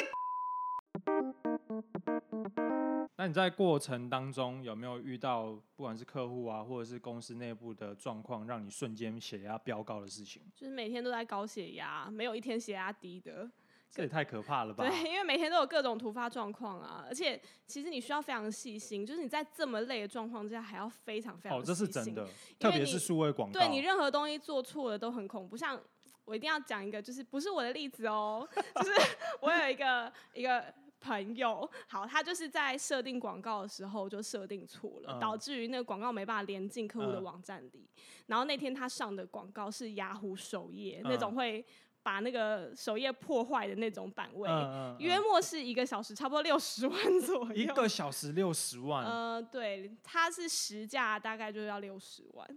Speaker 2: 那你在过程当中有没有遇到不管是客户啊，或者是公司内部的状况，让你瞬间血压飙高的事情？
Speaker 1: 就是每天都在高血压，没有一天血压低的。
Speaker 2: 这也太可怕了吧？
Speaker 1: 对，因为每天都有各种突发状况啊，而且其实你需要非常细心，就是你在这么累的状况之下，还要非常非常哦，
Speaker 2: 这是真的，特别是数位广告，
Speaker 1: 对你任何东西做错了都很恐怖。像我一定要讲一个，就是不是我的例子哦，就是我有一个一个。朋友，好，他就是在设定广告的时候就设定错了，导致于那个广告没办法连进客户的网站里。然后那天他上的广告是雅虎首页那种会把那个首页破坏的那种版位，约莫是一个小时差不多六十万左右。
Speaker 2: 一个小时六十万？
Speaker 1: 呃，对，它是实价大概就要六十万。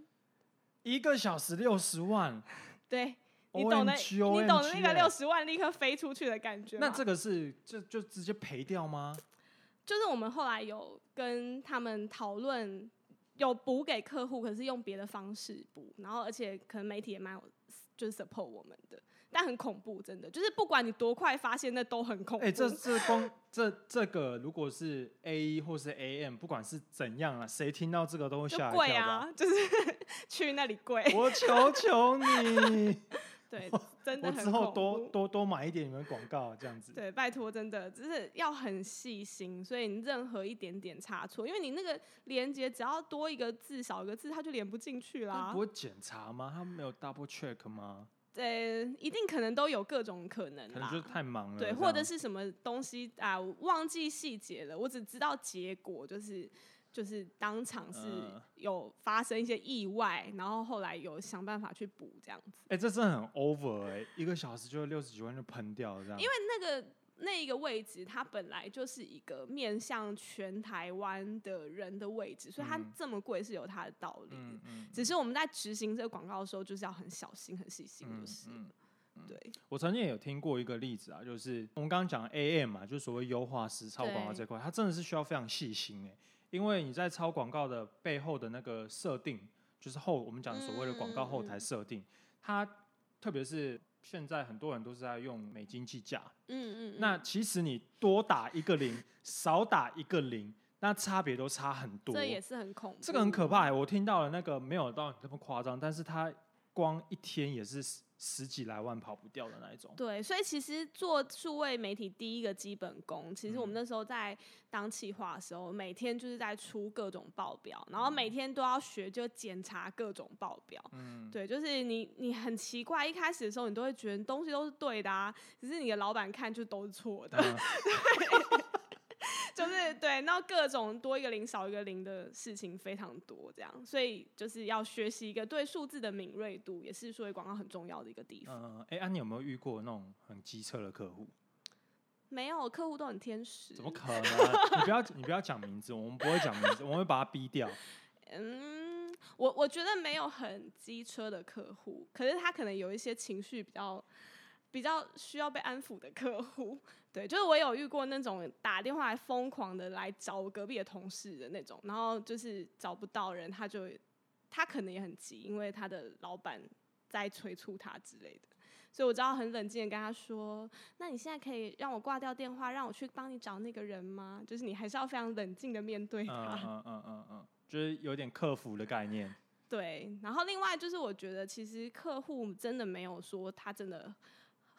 Speaker 2: 一个小时六十万？
Speaker 1: 对。你懂得，你懂得那个六十万立刻飞出去的感觉
Speaker 2: 那这个是就就直接赔掉吗？
Speaker 1: 就是我们后来有跟他们讨论，有补给客户，可是用别的方式补，然后而且可能媒体也蛮有，就是 support 我们的。但很恐怖，真的，就是不管你多快发现，那都很恐怖。
Speaker 2: 哎，这这光这这个，如果是 A 或是 AM，不管是怎样啊，谁听到这个都会吓一
Speaker 1: 跳啊，就是 去那里跪。
Speaker 2: 我求 求你。
Speaker 1: 对，真的
Speaker 2: 我之后多多多买一点你们广告这样子。
Speaker 1: 对，拜托，真的就是要很细心，所以你任何一点点差错，因为你那个连接只要多一个字少一个字，它就连不进去啦。
Speaker 2: 不会检查吗？他没有 double check 吗？
Speaker 1: 对，一定可能都有各种可能。
Speaker 2: 可能就是太忙了。
Speaker 1: 对，或者是什么东西啊，忘记细节了，我只知道结果就是。就是当场是有发生一些意外，然后后来有想办法去补这样子。
Speaker 2: 哎，这真的很 over 哎，一个小时就六十几万就喷掉了这样。
Speaker 1: 因为那个那一个位置，它本来就是一个面向全台湾的人的位置，所以它
Speaker 2: 嗯
Speaker 1: 这么贵是有它的道理。
Speaker 2: 嗯嗯，
Speaker 1: 只是我们在执行这个广告的时候，就是要很小心、很细心，
Speaker 2: 嗯
Speaker 1: 就是、
Speaker 2: 嗯
Speaker 1: 对。
Speaker 2: 我曾经也有听过一个例子啊，就是我们刚刚讲 AM 嘛，就是所谓优化实操广告
Speaker 1: 对
Speaker 2: 这块，它真的是需要非常细心哎、因为你在超广告的背后的那个设定，就是后我们讲所谓的广告后台设定，它特别是现在很多人都是在用美金计价，
Speaker 1: 嗯嗯，
Speaker 2: 那其实你多打一个零，少打一个零，那差别都差很多。
Speaker 1: 这也是很恐怖，
Speaker 2: 这个很可怕、欸，我听到了那个没有到这么夸张，但是他光一天也是十十几来万跑不掉的那一种。
Speaker 1: 对，所以其实做数位媒体第一个基本功，其实我们那时候在当企划的时候，每天就是在出各种报表，然后每天都要学就检查各种报表。
Speaker 2: 嗯，
Speaker 1: 对，就是你你很奇怪，一开始的时候你都会觉得东西都是对的啊，只是你的老板看就都是错的，
Speaker 2: 嗯
Speaker 1: 就是对，那各种多一个零少一个零的事情非常多，这样，所以就是要学习一个对数字的敏锐度，也是数位广告很重要的一个地方。
Speaker 2: 嗯，哎、啊，你有没有遇过那种很机车的客户？
Speaker 1: 没有客户都很天使，
Speaker 2: 怎么可能？你不要你不要讲名字，我们不会讲名字，我们会把他逼掉。
Speaker 1: 嗯，我我觉得没有很机车的客户，可是他可能有一些情绪比较比较需要被安抚的客户。对，就是我有遇过那种打电话来疯狂的来找我隔壁的同事的那种，然后就是找不到人，他就他可能也很急，因为他的老板在催促他之类的。所以我知道很冷静的跟他说：“那你现在可以让我挂掉电话，让我去帮你找那个人吗？”就是你还是要非常冷静的面对
Speaker 2: 嗯
Speaker 1: 他。
Speaker 2: 嗯嗯嗯嗯，就是有点客服的概念。
Speaker 1: 对，然后另外就是我觉得其实客户真的没有说他真的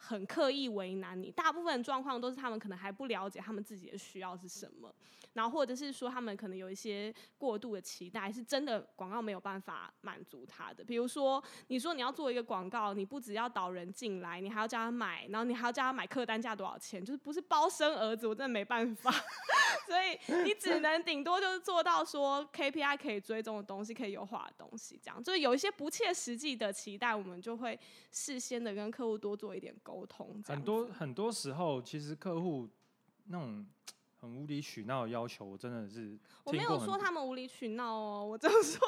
Speaker 1: 很刻意为难你，大部分状况都是他们可能还不了解他们自己的需要是什么，然后或者是说他们可能有一些过度的期待，是真的广告没有办法满足他的。比如说，你说你要做一个广告，你不只要导人进来，你还要叫他买，然后你还要叫他买客单价多少钱，就是不是包生儿子，我真的没办法。所以你只能顶多就是做到说 KPI 可以追踪的东西，可以优化的东西，这样就是有一些不切实际的期待，我们就会事先的跟客户多做一点沟通。
Speaker 2: 很多很多时候，其实客户那种很无理取闹的要求，我真的是
Speaker 1: 我没有说他们无理取闹哦，我就说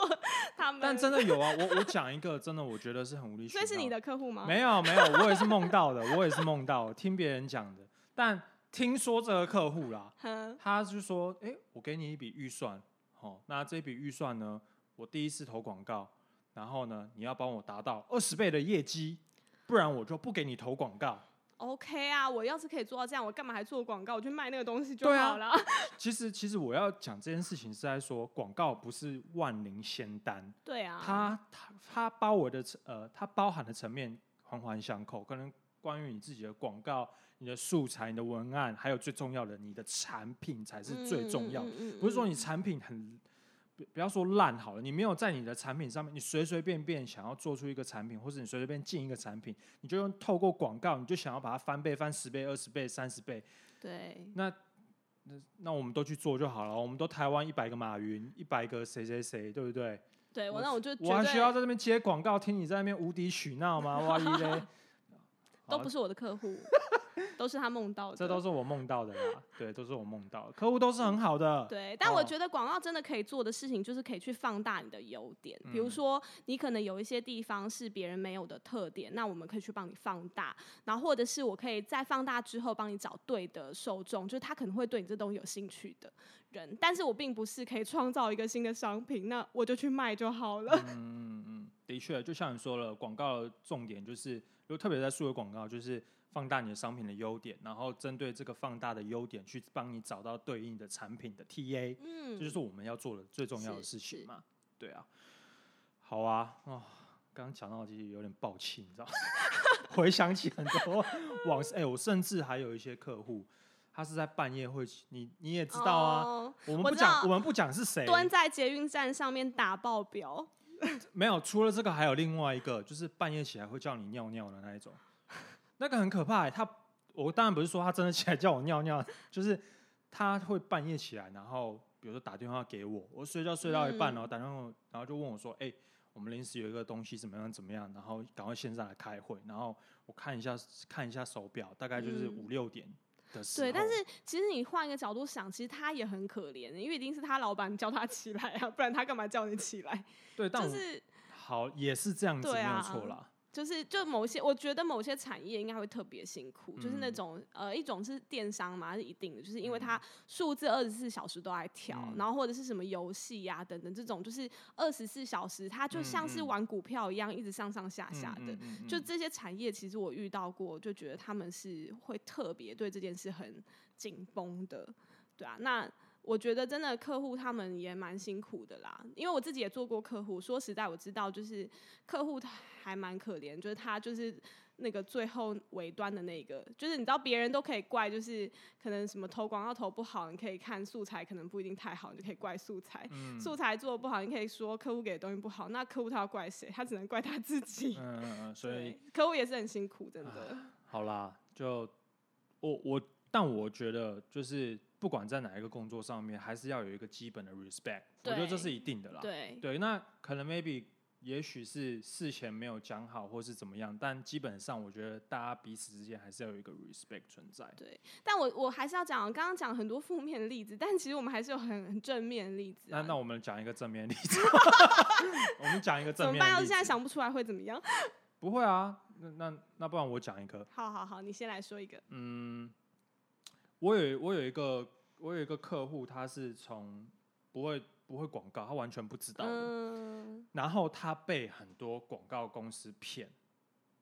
Speaker 1: 他们。
Speaker 2: 但真的有啊，我我讲一个真的，我觉得是很无理取闹。
Speaker 1: 所以是你的客户吗？
Speaker 2: 没有没有，我也是梦到的，我也是梦到，听别人讲的。但听说这个客户啦，他就说：“哎、我给你一笔预算，好，那这笔预算呢，我第一次投广告，然后呢，你要帮我达到二十倍的业绩，不然我就不给你投广告。
Speaker 1: OK 啊，我要是可以做到这样，我干嘛还做广告？我去卖那个东西就好了。
Speaker 2: 其实，其实我要讲这件事情是在说，广告不是万灵仙丹，
Speaker 1: 对啊，
Speaker 2: 它它它包围的层呃，它包含的层面环环相扣，可能关于你自己的广告、你的素材、你的文案，还有最重要的你的产品才是最重要的。
Speaker 1: 嗯嗯嗯
Speaker 2: 不是说你产品很不不要说烂好了，你没有在你的产品上面，你随随便便想要做出一个产品，或者你随随便进一个产品，你就用透过广告，你就想要把它翻倍、翻十倍、二十倍、三十倍，
Speaker 1: 对
Speaker 2: 那那那我们都去做就好了，我们都台湾一百个马云，一百个谁谁谁，对不对？
Speaker 1: 对，我那我就绝
Speaker 2: 我还需要在这边接广告，听你在那边无理取闹吗？哇一嘞，好
Speaker 1: 都不是我的客户 都是他梦到的。
Speaker 2: 这都是我梦到的啦，对，都是我梦到的，客户都是很好的，
Speaker 1: 对，但我
Speaker 2: 哦
Speaker 1: 觉得广告真的可以做的事情，就是可以去放大你的优点。比如
Speaker 2: 嗯
Speaker 1: 说，你可能有一些地方是别人没有的特点，那我们可以去帮你放大。然后，或者是我可以在放大之后，帮你找对的受众，就是他可能会对你这东西有兴趣的人。但是我并不是可以创造一个新的商品，那我就去卖就好了。
Speaker 2: 嗯嗯嗯，的确，就像你说了，广告的重点就是，如果特别在数位广告，就是放大你的商品的优点，然后针对这个放大的优点去帮你找到对应的产品的 TA，、
Speaker 1: 嗯，
Speaker 2: 这就是我们要做的最重要的事情嘛。对啊，好啊，哦，刚刚讲到其实有点爆气，你知道吗，回想起很多往事，哎、我甚至还有一些客户。他是在半夜会，你你也知道啊，
Speaker 1: 哦
Speaker 2: 我们不讲，我们不讲是谁，
Speaker 1: 蹲在捷运站上面打报表。
Speaker 2: 没有，除了这个还有另外一个，就是半夜起来会叫你尿尿的那一种，那个很可怕欸。他，我当然不是说他真的起来叫我尿尿，就是他会半夜起来，然后比如说打电话给我，我睡觉睡到一半，
Speaker 1: 嗯
Speaker 2: 然后打电话，然后就问我说：“哎、我们临时有一个东西怎么样怎么样，然后赶快线上来开会。”然后我看一下看一下手表，大概就是
Speaker 1: 嗯
Speaker 2: 五六点的时候，
Speaker 1: 对，但是其实你换一个角度想，其实他也很可怜，因为一定是他老板叫他起来啊，不然他干嘛叫你起来？
Speaker 2: 对，但
Speaker 1: 就是
Speaker 2: 好也是这样子，没有错啦。
Speaker 1: 就是就某些，我觉得某些产业应该会特别辛苦，就是那
Speaker 2: 嗯
Speaker 1: 种呃，一种是电商嘛，是一定的，就是因为
Speaker 2: 嗯
Speaker 1: 它数字二十四小时都在跳，
Speaker 2: 嗯
Speaker 1: 然后或者是什么游戏呀等等这种，就是二十四小时，它就像是玩股票一样，一直上上下下的。就这些产业，其实我遇到过，就觉得他们是会特别对这件事很紧绷的，对啊。那我觉得真的客户他们也蛮辛苦的啦，因为我自己也做过客户。说实在，我知道就是客户他还蛮可怜，就是他就是那个最后尾端的那个，就是你知道别人都可以怪，就是可能什么投广告投不好，你可以看素材可能不一定太好，你就可以怪素材。
Speaker 2: 嗯
Speaker 1: 素材做的不好，你可以说客户给的东西不好，那客户他要怪谁？他只能怪他自己。
Speaker 2: 嗯嗯嗯，所以，
Speaker 1: 客户也是很辛苦，真的。
Speaker 2: 好啦，就我我，但我觉得就是不管在哪一个工作上面，还是要有一个基本的 respect，我觉得这是一定的啦。
Speaker 1: 对，
Speaker 2: 对，那可能 maybe 也许是事前没有讲好，或是怎么样，但基本上我觉得大家彼此之间还是要有一个 respect 存在。
Speaker 1: 对，但我我还是要讲，刚刚讲很多负面的例子，但其实我们还是有很很正面的例子、啊。
Speaker 2: 那那我们讲一个正面例子，我们讲一个
Speaker 1: 怎么办？
Speaker 2: 正面的例子。
Speaker 1: 要是现在想不出来会怎么样？
Speaker 2: 不会啊，那那那不然我讲一个，
Speaker 1: 好好好，你先来说一个。
Speaker 2: 嗯，我有我有一个我有一个客户，他是从不会不会广告，他完全不知道的，
Speaker 1: 嗯
Speaker 2: 然后他被很多广告公司骗，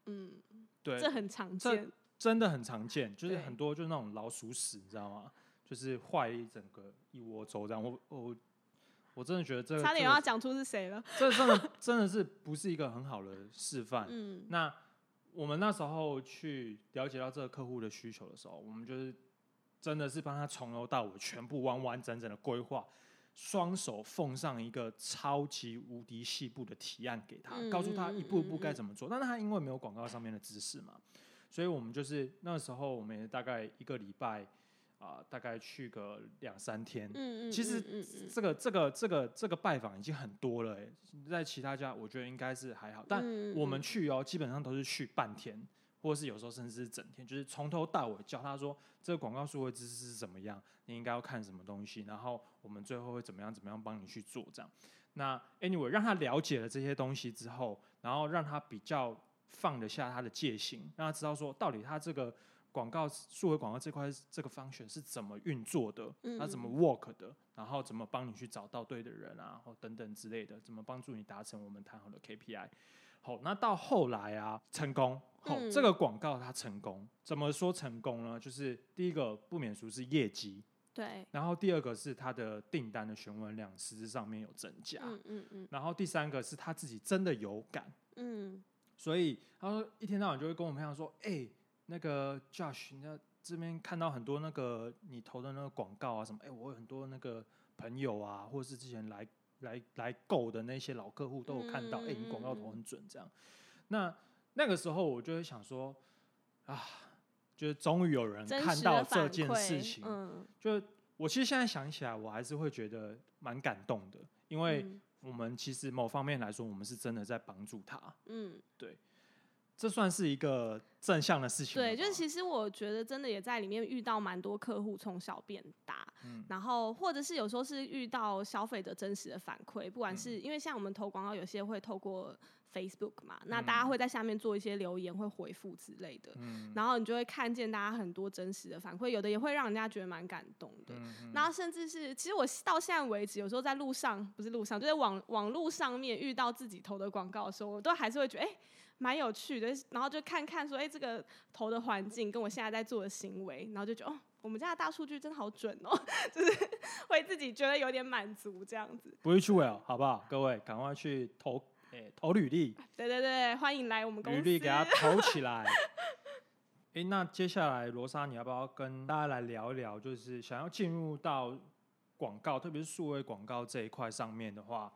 Speaker 1: 嗯，
Speaker 2: 对，
Speaker 1: 这很常
Speaker 2: 这
Speaker 1: 见。
Speaker 2: 真的很常见，就是很多就是那种老鼠屎，你知道吗？就是坏一整个一窝粥这样。我我我真的觉得这个
Speaker 1: 差点要讲出是谁了。
Speaker 2: 这真的真的是不是一个很好的示范。
Speaker 1: 嗯
Speaker 2: 那我们那时候去了解到这个客户的需求的时候，我们就是真的是帮他从头到尾全部完完整整的规划，双手奉上一个超级无敌细部的提案给他，
Speaker 1: 嗯
Speaker 2: 告诉他一步一步该怎么做。但是他因为没有广告上面的知识嘛，所以我们就是那时候我们也大概一个礼拜啊、大概去个两三天。
Speaker 1: 嗯嗯，
Speaker 2: 其实
Speaker 1: 嗯嗯。
Speaker 2: 这个这个这个这个拜访已经很多了、欸，在其他家我觉得应该是还好，但
Speaker 1: 嗯
Speaker 2: 我们
Speaker 1: 嗯
Speaker 2: 去哦，基本上都是去半天，或者是有时候甚至是整天，就是从头到尾教他说这个广告数位知识是怎么样，你应该要看什么东西，然后我们最后会怎么样怎么样帮你去做这样。那 anyway 让他了解了这些东西之后，然后让他比较放得下他的戒心，让他知道说到底他这个广告数位广告这块这个 function 是怎么运作的，他怎么 work 的，然后怎么帮你去找到对的人啊，或等等之类的，怎么帮助你达成我们谈好的 KPI。好，那到后来啊，成功，好，
Speaker 1: 嗯
Speaker 2: 这个广告它成功，怎么说成功呢？就是第一个不免俗是业绩，
Speaker 1: 对，
Speaker 2: 然后第二个是它的订单的询问量实质上面有增加，
Speaker 1: 嗯嗯嗯。
Speaker 2: 然后第三个是他自己真的有感，
Speaker 1: 嗯。
Speaker 2: 所以他说一天到晚就会跟我们分享说，哎、那个 Josh，你在这边看到很多那个你投的那个广告啊什么，哎、我有很多那个朋友啊，或者是之前来来来购的那些老客户都有看到，哎、你广告投很准这样。那那个时候我就会想说，啊，就是终于有人看到这件事情，
Speaker 1: 嗯，
Speaker 2: 就我其实现在想起来，我还是会觉得蛮感动的，因为
Speaker 1: 嗯
Speaker 2: 我们其实某方面来说，我们是真的在帮助他。
Speaker 1: 嗯，
Speaker 2: 这算是一个正向的事情。
Speaker 1: 对，就是其实我觉得真的也在里面遇到蛮多客户从小变大，
Speaker 2: 嗯。
Speaker 1: 然后或者是有时候是遇到消费者真实的反馈，不管
Speaker 2: 嗯。
Speaker 1: 是因为像我们投广告，有些会透过 Facebook 嘛，那
Speaker 2: 嗯
Speaker 1: 大家会在下面做一些留言，会回复之类的，
Speaker 2: 嗯。
Speaker 1: 然后你就会看见大家很多真实的反馈，有的也会让人家觉得蛮感动的。然后甚至是，其实我到现在为止，有时候在路上不是路上，就在网网络上面遇到自己投的广告的时候，我都还是会觉得哎，蛮、有趣的。然后就看看说，哎、这个投的环境跟我现在在做的行为，然后就觉得哦，我们家的大数据真的好准哦，就是会自己觉得有点满足这样子。
Speaker 2: ，Bridge Well，好不好？各位赶快去投，哎、投履历，
Speaker 1: 对对对，欢迎来我们公司。
Speaker 2: 履历给他 投起来。哎、那接下来罗莎，你要不要跟大家来聊一聊？就是想要进入到广告，特别是数位广告这一块上面的话，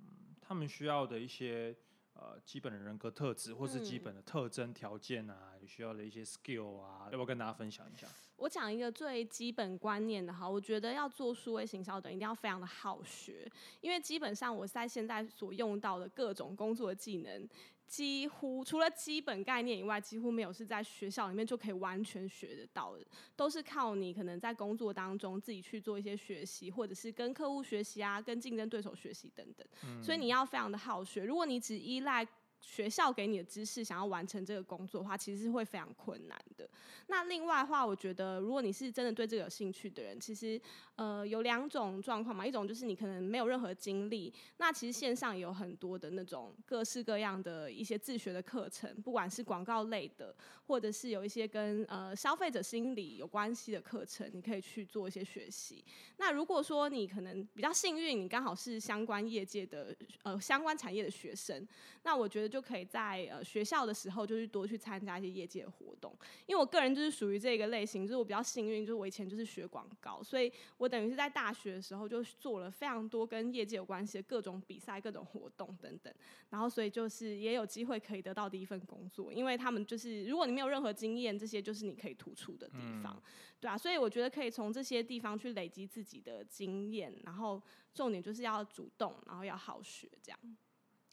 Speaker 2: 嗯，他们需要的一些呃基本的人格特质，或是基
Speaker 1: 嗯
Speaker 2: 本的特征条件啊，有需要的一些 skill 啊，要不要跟大家分享一下？
Speaker 1: 我讲一个最基本观念的哈，我觉得要做数位行销的一定要非常的好学，因为基本上我在现在所用到的各种工作的技能，几乎除了基本概念以外，几乎没有是在学校里面就可以完全学得到的，都是靠你可能在工作当中自己去做一些学习，或者是跟客户学习啊，跟竞争对手学习等等。所以你要非常的好学。如果你只依赖学校给你的知识，想要完成这个工作的话，其实是会非常困难的。那另外的话，我觉得如果你是真的对这个有兴趣的人，其实呃有两种状况嘛，一种就是你可能没有任何经历，那其实线上也有很多的那种各式各样的一些自学的课程，不管是广告类的，或者是有一些跟呃消费者心理有关系的课程，你可以去做一些学习。那如果说你可能比较幸运，你刚好是相关业界的呃相关产业的学生，那我觉得就可以在呃学校的时候，就是多去参加一些业界的活动。因为我个人就是属于这个类型，就是我比较幸运，就是我以前就是学广告，所以我等于是在大学的时候就做了非常多跟业界有关系的各种比赛、各种活动等等。然后所以就是也有机会可以得到第一份工作，因为他们就是如果你没有任何经验，这些就是你可以突出的地方，对啊，所以我觉得可以从这些地方去累积自己的经验，然后重点就是要主动，然后要好学，这样。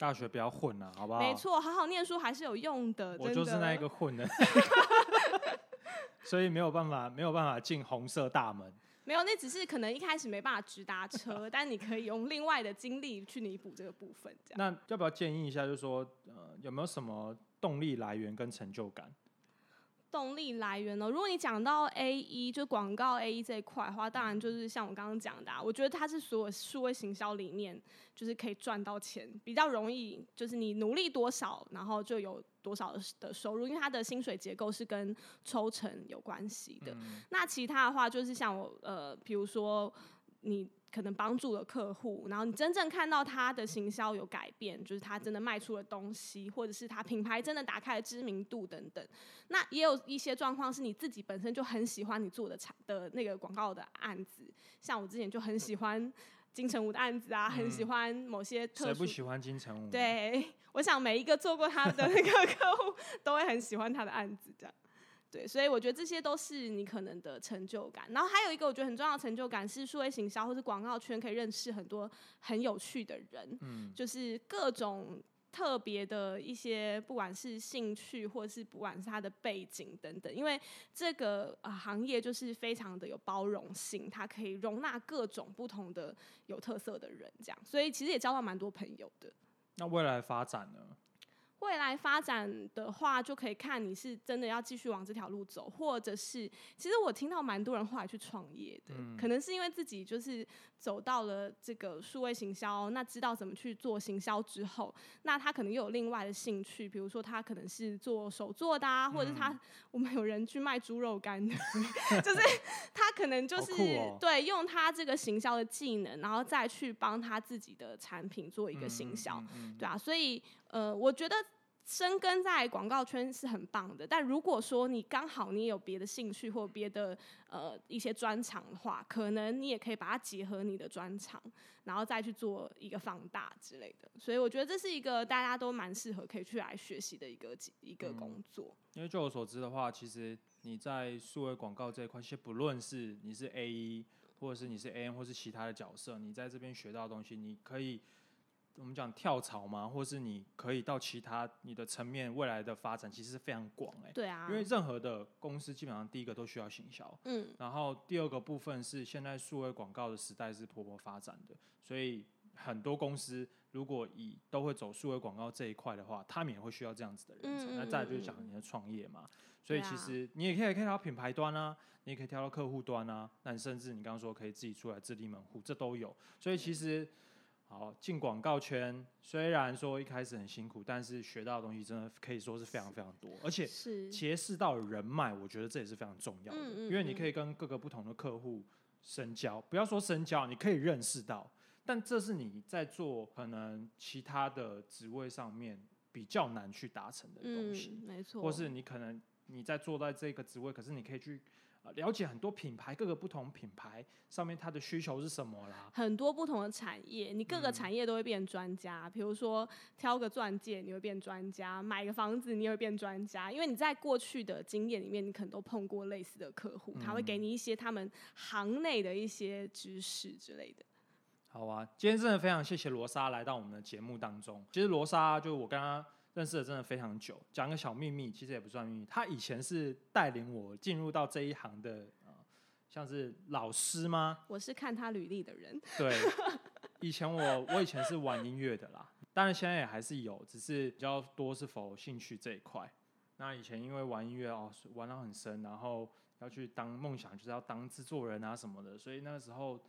Speaker 2: 大学不要混了，好不好？
Speaker 1: 没错，好好念书还是有用的。
Speaker 2: 我就是那一个混的，所以没有办法，没有办法进红色大门。
Speaker 1: 没有，那只是可能一开始没办法直达车，但你可以用另外的精力去弥补这个部分。这样。
Speaker 2: 那要不要建议一下，就是说，呃，有没有什么动力来源跟成就感？
Speaker 1: 动力来源呢？如果你讲到 A 一就广告 A 一这一块的话，当然就是像我刚刚讲的，啊，我觉得它是所有数位行销里面就是可以赚到钱比较容易，就是你努力多少，然后就有多少的收入，因为它的薪水结构是跟抽成有关系的。那其他的话就是像我呃，比如说你。可能帮助了客户，然后你真正看到他的行销有改变，就是他真的卖出了东西，或者是他品牌真的打开了知名度等等。那也有一些状况是你自己本身就很喜欢你做的产的那个广告的案子，像我之前就很喜欢金城武的案子啊，很喜欢某些特殊。谁
Speaker 2: 不喜欢金城武？
Speaker 1: 对，我想每一个做过他的那个客户都会很喜欢他的案子，这样。对，所以我觉得这些都是你可能的成就感。然后还有一个我觉得很重要的成就感是数位行销或是广告圈可以认识很多很有趣的人，嗯，就是各种特别的一些，不管是兴趣或是不管是他的背景等等。因为这个行业就是非常的有包容性，它可以容纳各种不同的有特色的人，这样，所以其实也交到蛮多朋友的。
Speaker 2: 那未来发展呢？
Speaker 1: 未来发展的话，就可以看你是真的要继续往这条路走，或者是其实我听到蛮多人后来去创业的，可能是因为自己就是走到了这个数位行销，那知道怎么去做行销之后，那他可能又有另外的兴趣，比如说他可能是做手做的啊，或者是他 我们有人去卖猪肉干的，就是他可能就是对用他这个行销的技能，然后再去帮他自己的产品做一个行销，对啊，所以呃，我觉得。生根在广告圈是很棒的，但如果说你刚好你有别的兴趣或别的呃一些专长的话，可能你也可以把它结合你的专长，然后再去做一个放大之类的。所以我觉得这是一个大家都蛮适合可以去来学习的一个一个工作。
Speaker 2: 因为据我所知的话，其实你在数位广告这一块，先不论是你是 A 一或者是你是 A N 或是其他的角色，你在这边学到的东西，你可以。我们讲跳槽嘛，或是你可以到其他你的层面，未来的发展其实是非常广哎。
Speaker 1: 对啊。
Speaker 2: 因为任何的公司基本上第一个都需要行销，嗯。然后第二个部分是现在数位广告的时代是蓬勃发展的，所以很多公司如果以都会走数位广告这一块的话，他们也会需要这样子的人才。那再就是讲你的创业嘛，所以其实你也可以可以到品牌端啊，你也可以跳到客户端啊，那你甚至你刚刚说可以自己出来自立门户，这都有。所以其实。好，进广告圈虽然说一开始很辛苦，但是学到的东西真的可以说是非常非常多，而且企业世道人脉，我觉得这也是非常重要的，因为你可以跟各个不同的客户深交，不要说深交，你可以认识到，但这是你在做可能其他的职位上面比较难去达成的东西，
Speaker 1: 没错，
Speaker 2: 或是你可能你在做在这个职位，可是你可以去。了解很多品牌，各个不同品牌上面它的需求是什么啦？
Speaker 1: 很多不同的产业，你各个产业都会变专家。比如说挑个钻戒，你会变专家；买个房子，你也会变专家。因为你在过去的经验里面，你可能都碰过类似的客户，他会给你一些他们行内的一些知识之类的。
Speaker 2: 好啊，今天真的非常谢谢罗莎来到我们的节目当中。其实罗莎就我跟他认识的真的非常久。讲个小秘密，其实也不算秘密，他以前是带领我进入到这一行的，呃，像是老师吗？
Speaker 1: 我是看他履历的人。
Speaker 2: 对，以前我我以前是玩音乐的啦，当然现在也还是有，只是比较多是否兴趣这一块。那以前因为玩音乐哦，玩到很深，然后要去当梦想就是要当制作人啊什么的，所以那个时候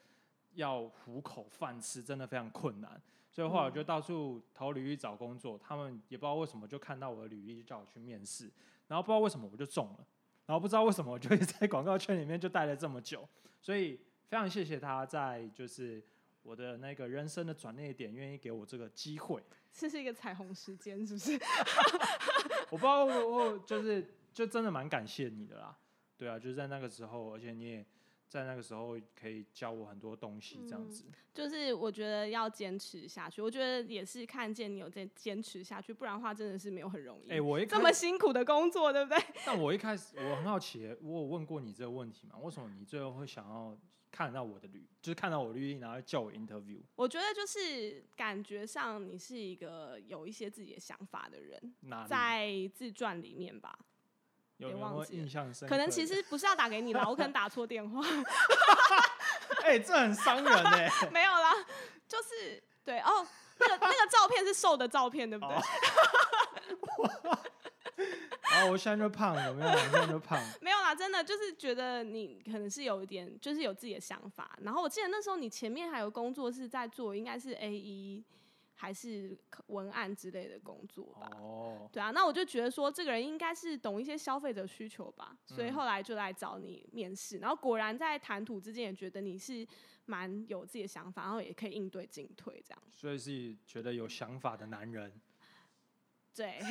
Speaker 2: 要糊口饭吃真的非常困难。所以后来我就到处投履历找工作，他们也不知道为什么就看到我的履历就叫我去面试，然后不知道为什么我就中了，然后不知道为什么我就在广告圈里面就待了这么久，所以非常谢谢他在就是我的那个人生的转捩点，愿意给我这个机会。
Speaker 1: 这是一个彩虹时间，是不是？
Speaker 2: 我不知道，我我就是就真的蛮感谢你的啦。对啊，就是在那个时候，而且你也在那个时候可以教我很多东西，这样子。
Speaker 1: 就是我觉得要坚持下去，我觉得也是看见你有在坚持下去，不然的话真的是没有很容易。
Speaker 2: 哎，我一
Speaker 1: 这么辛苦的工作，对不对？
Speaker 2: 但我一开始我很好奇，我有问过你这个问题嘛？为什么你最后会想要？看到我的履，就是看到我履历，然后叫我 interview。
Speaker 1: 我觉得就是感觉上你是一个有一些自己的想法的人，在自传里面吧。
Speaker 2: 有没有印象深？
Speaker 1: 可能其实不是要打给你啦，我可能打错电话。
Speaker 2: 哎，这很伤人哎。
Speaker 1: 没有啦，就是对哦，那个那个照片是瘦的照片，对不对？
Speaker 2: 然 后我现在就胖，了没有？现在就胖。
Speaker 1: 没有啦，真的就是觉得你可能是有一点，就是有自己的想法。然后我记得那时候你前面还有工作是在做，应该是 A E 还是文案之类的工作吧？哦，对啊。那我就觉得说这个人应该是懂一些消费者需求吧，所以后来就来找你面试。然后果然在谈吐之间也觉得你是蛮有自己的想法，然后也可以应对进退这样。
Speaker 2: 所以是觉得有想法的男人。
Speaker 1: 对。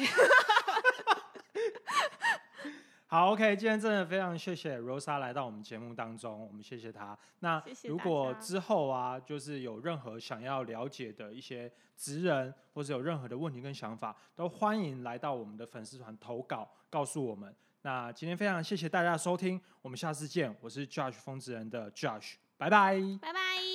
Speaker 2: 好，OK，今天真的非常谢谢 Rosa 来到我们节目当中，我们谢谢她。那如果之后啊，就是有任何想要了解的一些职人，或者有任何的问题跟想法，都欢迎来到我们的粉丝团投稿，告诉我们。那今天非常谢谢大家收听，我们下次见。我是 Josh 风之人的 Josh，拜拜，
Speaker 1: 拜拜。